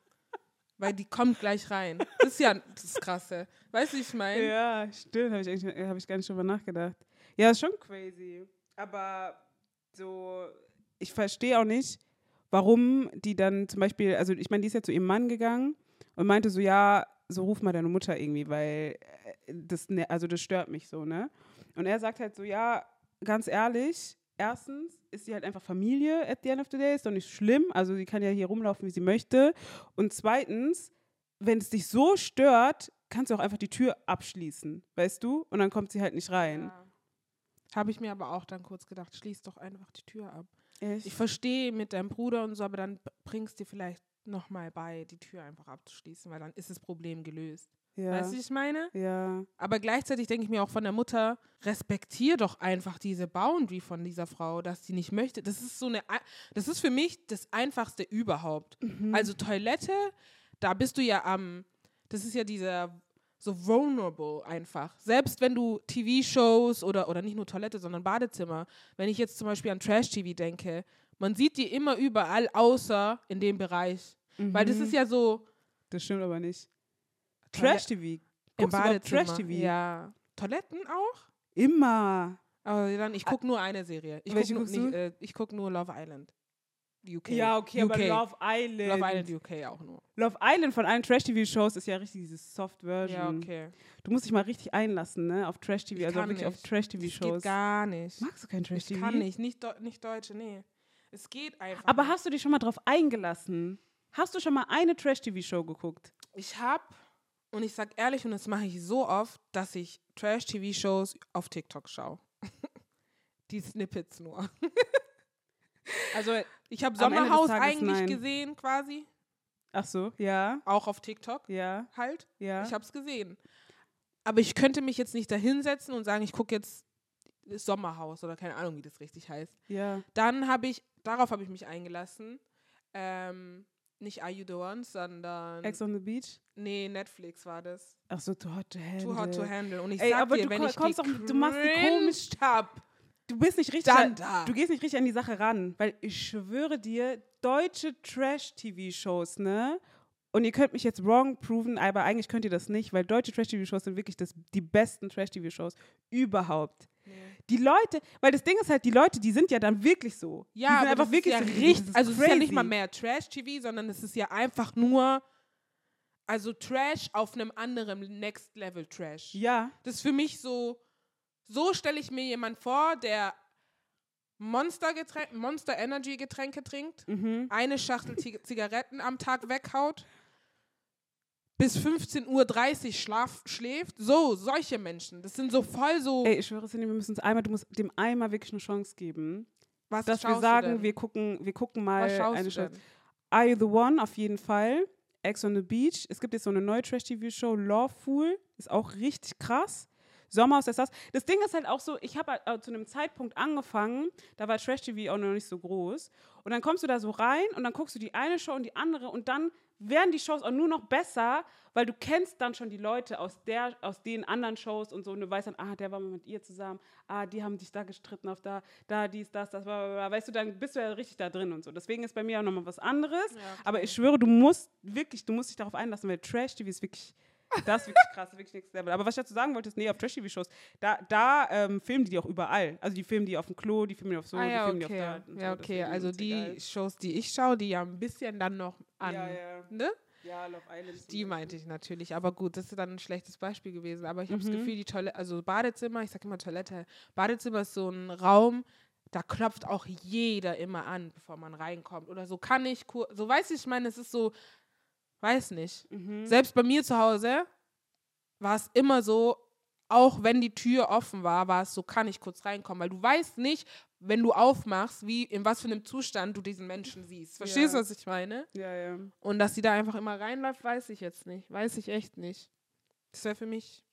Speaker 1: Weil die kommt gleich rein. Das ist ja das Krasse. Weißt du, wie ich meine?
Speaker 2: Ja, stimmt, habe ich, eigentlich- hab ich gar nicht drüber nachgedacht. Ja, ist schon crazy. Aber so, ich verstehe auch nicht, warum die dann zum Beispiel, also ich meine, die ist ja zu ihrem Mann gegangen und meinte so, ja, so ruf mal deine Mutter irgendwie, weil das, ne, also das stört mich so, ne? Und er sagt halt so, ja, ganz ehrlich, erstens ist sie halt einfach Familie at the end of the day, ist doch nicht schlimm, also sie kann ja hier rumlaufen, wie sie möchte. Und zweitens, wenn es dich so stört, kannst du auch einfach die Tür abschließen, weißt du? Und dann kommt sie halt nicht rein.
Speaker 1: Ja. Habe ich mir aber auch dann kurz gedacht, schließ doch einfach die Tür ab.
Speaker 2: Echt?
Speaker 1: Ich verstehe mit deinem Bruder und so, aber dann bringst dir vielleicht nochmal bei, die Tür einfach abzuschließen, weil dann ist das Problem gelöst.
Speaker 2: Ja.
Speaker 1: Weißt du, wie ich meine?
Speaker 2: ja.
Speaker 1: Aber gleichzeitig denke ich mir auch von der Mutter, respektier doch einfach diese Boundary von dieser Frau, dass sie nicht möchte. Das ist so eine, Ei- das ist für mich das Einfachste überhaupt.
Speaker 2: Mhm.
Speaker 1: Also Toilette, da bist du ja am, das ist ja dieser so vulnerable einfach. Selbst wenn du TV-Shows oder, oder nicht nur Toilette, sondern Badezimmer, wenn ich jetzt zum Beispiel an Trash-TV denke, man sieht die immer überall, außer in dem Bereich. Weil das
Speaker 2: Mhm.
Speaker 1: ist ja so
Speaker 2: Das stimmt aber nicht. Trash-TV.
Speaker 1: im Badezimmer.
Speaker 2: Trash-TV?
Speaker 1: Ja. Toiletten auch?
Speaker 2: Immer.
Speaker 1: Aber dann, ich gucke nur eine Serie. Ich gucke nur, nicht, äh, ich guck nur Love Island. UK.
Speaker 2: Ja, okay, aber
Speaker 1: UK.
Speaker 2: Love Island.
Speaker 1: Love Island UK auch nur.
Speaker 2: Love Island von allen Trash-TV-Shows ist ja richtig diese Soft-Version.
Speaker 1: Ja, okay.
Speaker 2: Du musst dich mal richtig einlassen, ne? Auf Trash-TV,
Speaker 1: Ich
Speaker 2: also wirklich auf
Speaker 1: nicht. Das
Speaker 2: Trash-TV-Shows.
Speaker 1: geht gar nicht.
Speaker 2: Magst du kein
Speaker 1: Ich
Speaker 2: Trash-TV?
Speaker 1: kann nicht. Nicht, nicht Deutsche, nee. Es geht einfach.
Speaker 2: Aber
Speaker 1: nicht.
Speaker 2: hast du dich schon mal drauf eingelassen? Hast du schon mal eine Trash-TV-Show geguckt?
Speaker 1: ich hab, und ich sag ehrlich, und das mache ich so oft, dass ich Trash-TV-Shows auf TikTok schaue. Die Snippets nur. also, ich habe Sommerhaus eigentlich
Speaker 2: nein.
Speaker 1: gesehen, quasi.
Speaker 2: Ach so, ja,
Speaker 1: Auch auf TikTok
Speaker 2: ja,
Speaker 1: halt.
Speaker 2: ja.
Speaker 1: Ich habe es gesehen. Aber ich könnte mich jetzt nicht da hinsetzen und sagen, ich gucke jetzt das Sommerhaus oder keine Ahnung, wie das richtig heißt.
Speaker 2: ja.
Speaker 1: Dann habe ich, darauf habe ich mich eingelassen. Ähm, nicht Are You the One, sondern.
Speaker 2: Ex on the Beach?
Speaker 1: nee, Netflix war das.
Speaker 2: Ach so, Too Hot to Handle.
Speaker 1: Too Hot to Handle. Und ich
Speaker 2: Ey,
Speaker 1: sag
Speaker 2: aber
Speaker 1: dir,
Speaker 2: du
Speaker 1: wenn ich
Speaker 2: kommst
Speaker 1: die
Speaker 2: doch- du machst die komisch-
Speaker 1: hab,
Speaker 2: Du bist nicht richtig.
Speaker 1: dann da.
Speaker 2: Du gehst nicht richtig an die Sache ran, weil ich schwöre dir, deutsche Trash-TV-Shows, ne? Und ihr könnt mich jetzt wrong proven, aber eigentlich könnt ihr das nicht, weil deutsche Trash-TV-Shows sind wirklich das, die besten Trash-TV-Shows überhaupt. Die Leute, weil das Ding ist halt, die Leute, die sind ja dann wirklich so. die
Speaker 1: Ja,
Speaker 2: sind
Speaker 1: aber
Speaker 2: einfach wirklich
Speaker 1: ja
Speaker 2: so
Speaker 1: richtig. Also es ist ja
Speaker 2: crazy.
Speaker 1: nicht mal mehr Trash-TV, sondern es ist ja einfach nur, also Trash auf einem anderen Next-Level-Trash.
Speaker 2: Ja,
Speaker 1: Das ist für mich so, so stelle ich mir jemand vor, der Monster, Monster Energy Getränke trinkt,
Speaker 2: mhm.
Speaker 1: eine Schachtel Zi- Zigaretten am Tag weghaut, bis 15.30 Uhr schlaf, schläft. So, solche Menschen. Das sind so voll so.
Speaker 2: Ey, ich schwöre, Cindy, wir müssen uns einmal, du musst dem einmal wirklich eine Chance geben,
Speaker 1: was
Speaker 2: dass wir sagen, wir gucken, wir gucken mal eine Show. Are You the One auf jeden Fall. Ex on the Beach. Es gibt jetzt so eine neue Trash-TV-Show, Lawful. Ist auch richtig krass. Sommer aus der Stars. Das Ding ist halt auch so, ich habe äh, zu einem Zeitpunkt angefangen, da war Trash-TV auch noch nicht so groß. Und dann kommst du da so rein und dann guckst du die eine Show und die andere und dann werden die Shows auch nur noch besser, weil du kennst dann schon die Leute aus, der, aus den anderen Shows und so und du weißt dann, ah, der war mal mit ihr zusammen, ah, die haben sich da gestritten auf da, da, dies, das, das, bla, bla, bla. weißt du, dann bist du ja richtig da drin und so. Deswegen ist bei mir auch nochmal was anderes.
Speaker 1: Ja,
Speaker 2: Aber ich schwöre, du musst wirklich, du musst dich darauf einlassen, weil Trash-TV ist wirklich, das ist wirklich krass, wirklich next level. Aber was ich dazu sagen wollte, ist, nee, auf Trash-TV-Shows, da, da ähm, filmen die die auch überall. Also die filmen die auf dem Klo, die filmen die auf so,
Speaker 1: ah, ja,
Speaker 2: die filmen
Speaker 1: okay.
Speaker 2: die auf da.
Speaker 1: ja,
Speaker 2: so.
Speaker 1: okay. Also die
Speaker 2: egal.
Speaker 1: Shows, die ich schaue, die ja ein bisschen dann noch an.
Speaker 2: Ja, ja.
Speaker 1: Ne?
Speaker 2: Ja, Love Island.
Speaker 1: Die meinte ich natürlich. Aber gut, das ist dann ein schlechtes Beispiel gewesen. Aber ich habe das
Speaker 2: Mhm.
Speaker 1: Gefühl, die Toilette, also Badezimmer, ich sage immer Toilette, Badezimmer ist so ein Raum, da klopft auch jeder immer an, bevor man reinkommt. Oder so kann ich, so weiß ich, ich meine, es ist so, weiß nicht.
Speaker 2: Mhm.
Speaker 1: Selbst bei mir zu Hause war es immer so, auch wenn die Tür offen war, war es so, kann ich kurz reinkommen, weil du weißt nicht, wenn du aufmachst, wie, in was für einem Zustand du diesen Menschen siehst. Verstehst du,
Speaker 2: Ja.
Speaker 1: was ich meine?
Speaker 2: Ja, ja.
Speaker 1: Und dass sie da einfach immer reinläuft, weiß ich jetzt nicht. Weiß ich echt nicht. Das wäre für mich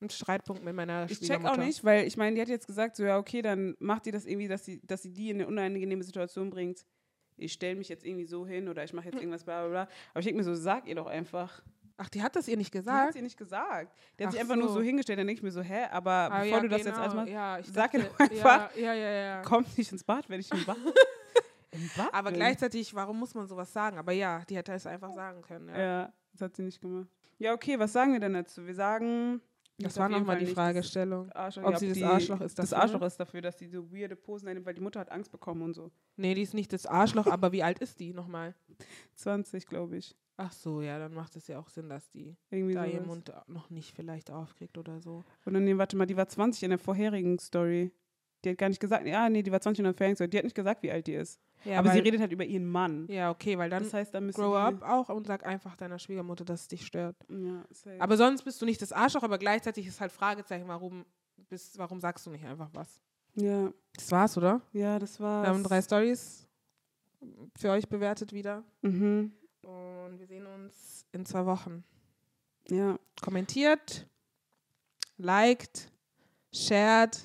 Speaker 1: ein Streitpunkt mit meiner
Speaker 2: Ich check auch nicht, weil ich meine, die hat jetzt gesagt, so ja, okay, dann macht die das irgendwie, dass sie, dass sie die in eine unangenehme Situation bringt. Ich stelle mich jetzt irgendwie so hin oder ich mache jetzt irgendwas, bla bla bla. Aber ich denke mir so, sag ihr doch einfach.
Speaker 1: Ach, die hat das ihr nicht
Speaker 2: Die hat
Speaker 1: gesagt?
Speaker 2: sie nicht gesagt. Die hat
Speaker 1: Ach
Speaker 2: sich einfach nur
Speaker 1: so.
Speaker 2: so hingestellt. Dann denke ich mir so, hä, aber
Speaker 1: Ah,
Speaker 2: bevor
Speaker 1: ja,
Speaker 2: du das jetzt
Speaker 1: genau.
Speaker 2: alles machst,
Speaker 1: ja, ich
Speaker 2: sag ihr
Speaker 1: dachte,
Speaker 2: doch einfach,
Speaker 1: Ja, ja,
Speaker 2: komm nicht ins Bad, wenn ich im Bad Im Bad
Speaker 1: Aber
Speaker 2: bin.
Speaker 1: gleichzeitig, warum muss man sowas sagen? Aber ja, die hätte es einfach sagen können. Ja.
Speaker 2: Ja, das hat sie nicht gemacht. Ja, okay, was sagen wir denn dazu? Wir sagen.
Speaker 1: Das war nochmal die Fragestellung.
Speaker 2: das Arschloch,
Speaker 1: Ob
Speaker 2: ja,
Speaker 1: sie das
Speaker 2: die-
Speaker 1: Arschloch ist
Speaker 2: Das
Speaker 1: dafür?
Speaker 2: Arschloch ist dafür, dass sie so weirde Posen einnimmt, weil die Mutter hat Angst bekommen und so.
Speaker 1: Nee, die ist nicht das Arschloch, aber wie alt ist die nochmal?
Speaker 2: 20, glaube ich.
Speaker 1: Ach so, ja, dann macht es ja auch Sinn, dass die
Speaker 2: Irgendwie
Speaker 1: da
Speaker 2: so.
Speaker 1: ihren Mund noch nicht vielleicht aufkriegt oder so.
Speaker 2: Oder nee, warte mal, die war 20 in der vorherigen Story. Die hat gar nicht gesagt, ja, nee, die war 20 in der vorherigen Story. Die hat nicht gesagt, wie alt die ist.
Speaker 1: Ja,
Speaker 2: aber sie redet halt über ihren Mann.
Speaker 1: Ja, okay, weil dann
Speaker 2: das heißt, da müssen
Speaker 1: grow up auch und sag einfach deiner Schwiegermutter, dass es dich stört.
Speaker 2: Ja, safe.
Speaker 1: Aber sonst bist du nicht das Arschloch, aber gleichzeitig ist halt Fragezeichen, warum, bist, warum sagst du nicht einfach was?
Speaker 2: ja,
Speaker 1: Das war's, oder?
Speaker 2: ja, das war's.
Speaker 1: Wir haben drei Stories für euch bewertet wieder.
Speaker 2: Mhm.
Speaker 1: Und wir sehen uns in zwei Wochen.
Speaker 2: Ja,
Speaker 1: Kommentiert, liked, shared.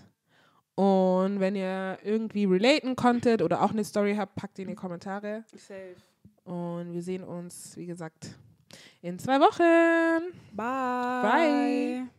Speaker 1: Und wenn ihr irgendwie relaten konntet oder auch eine Story habt, packt die in die Kommentare.
Speaker 2: safe.
Speaker 1: Und wir sehen uns, wie gesagt, in zwei Wochen.
Speaker 2: Bye.
Speaker 1: Bye.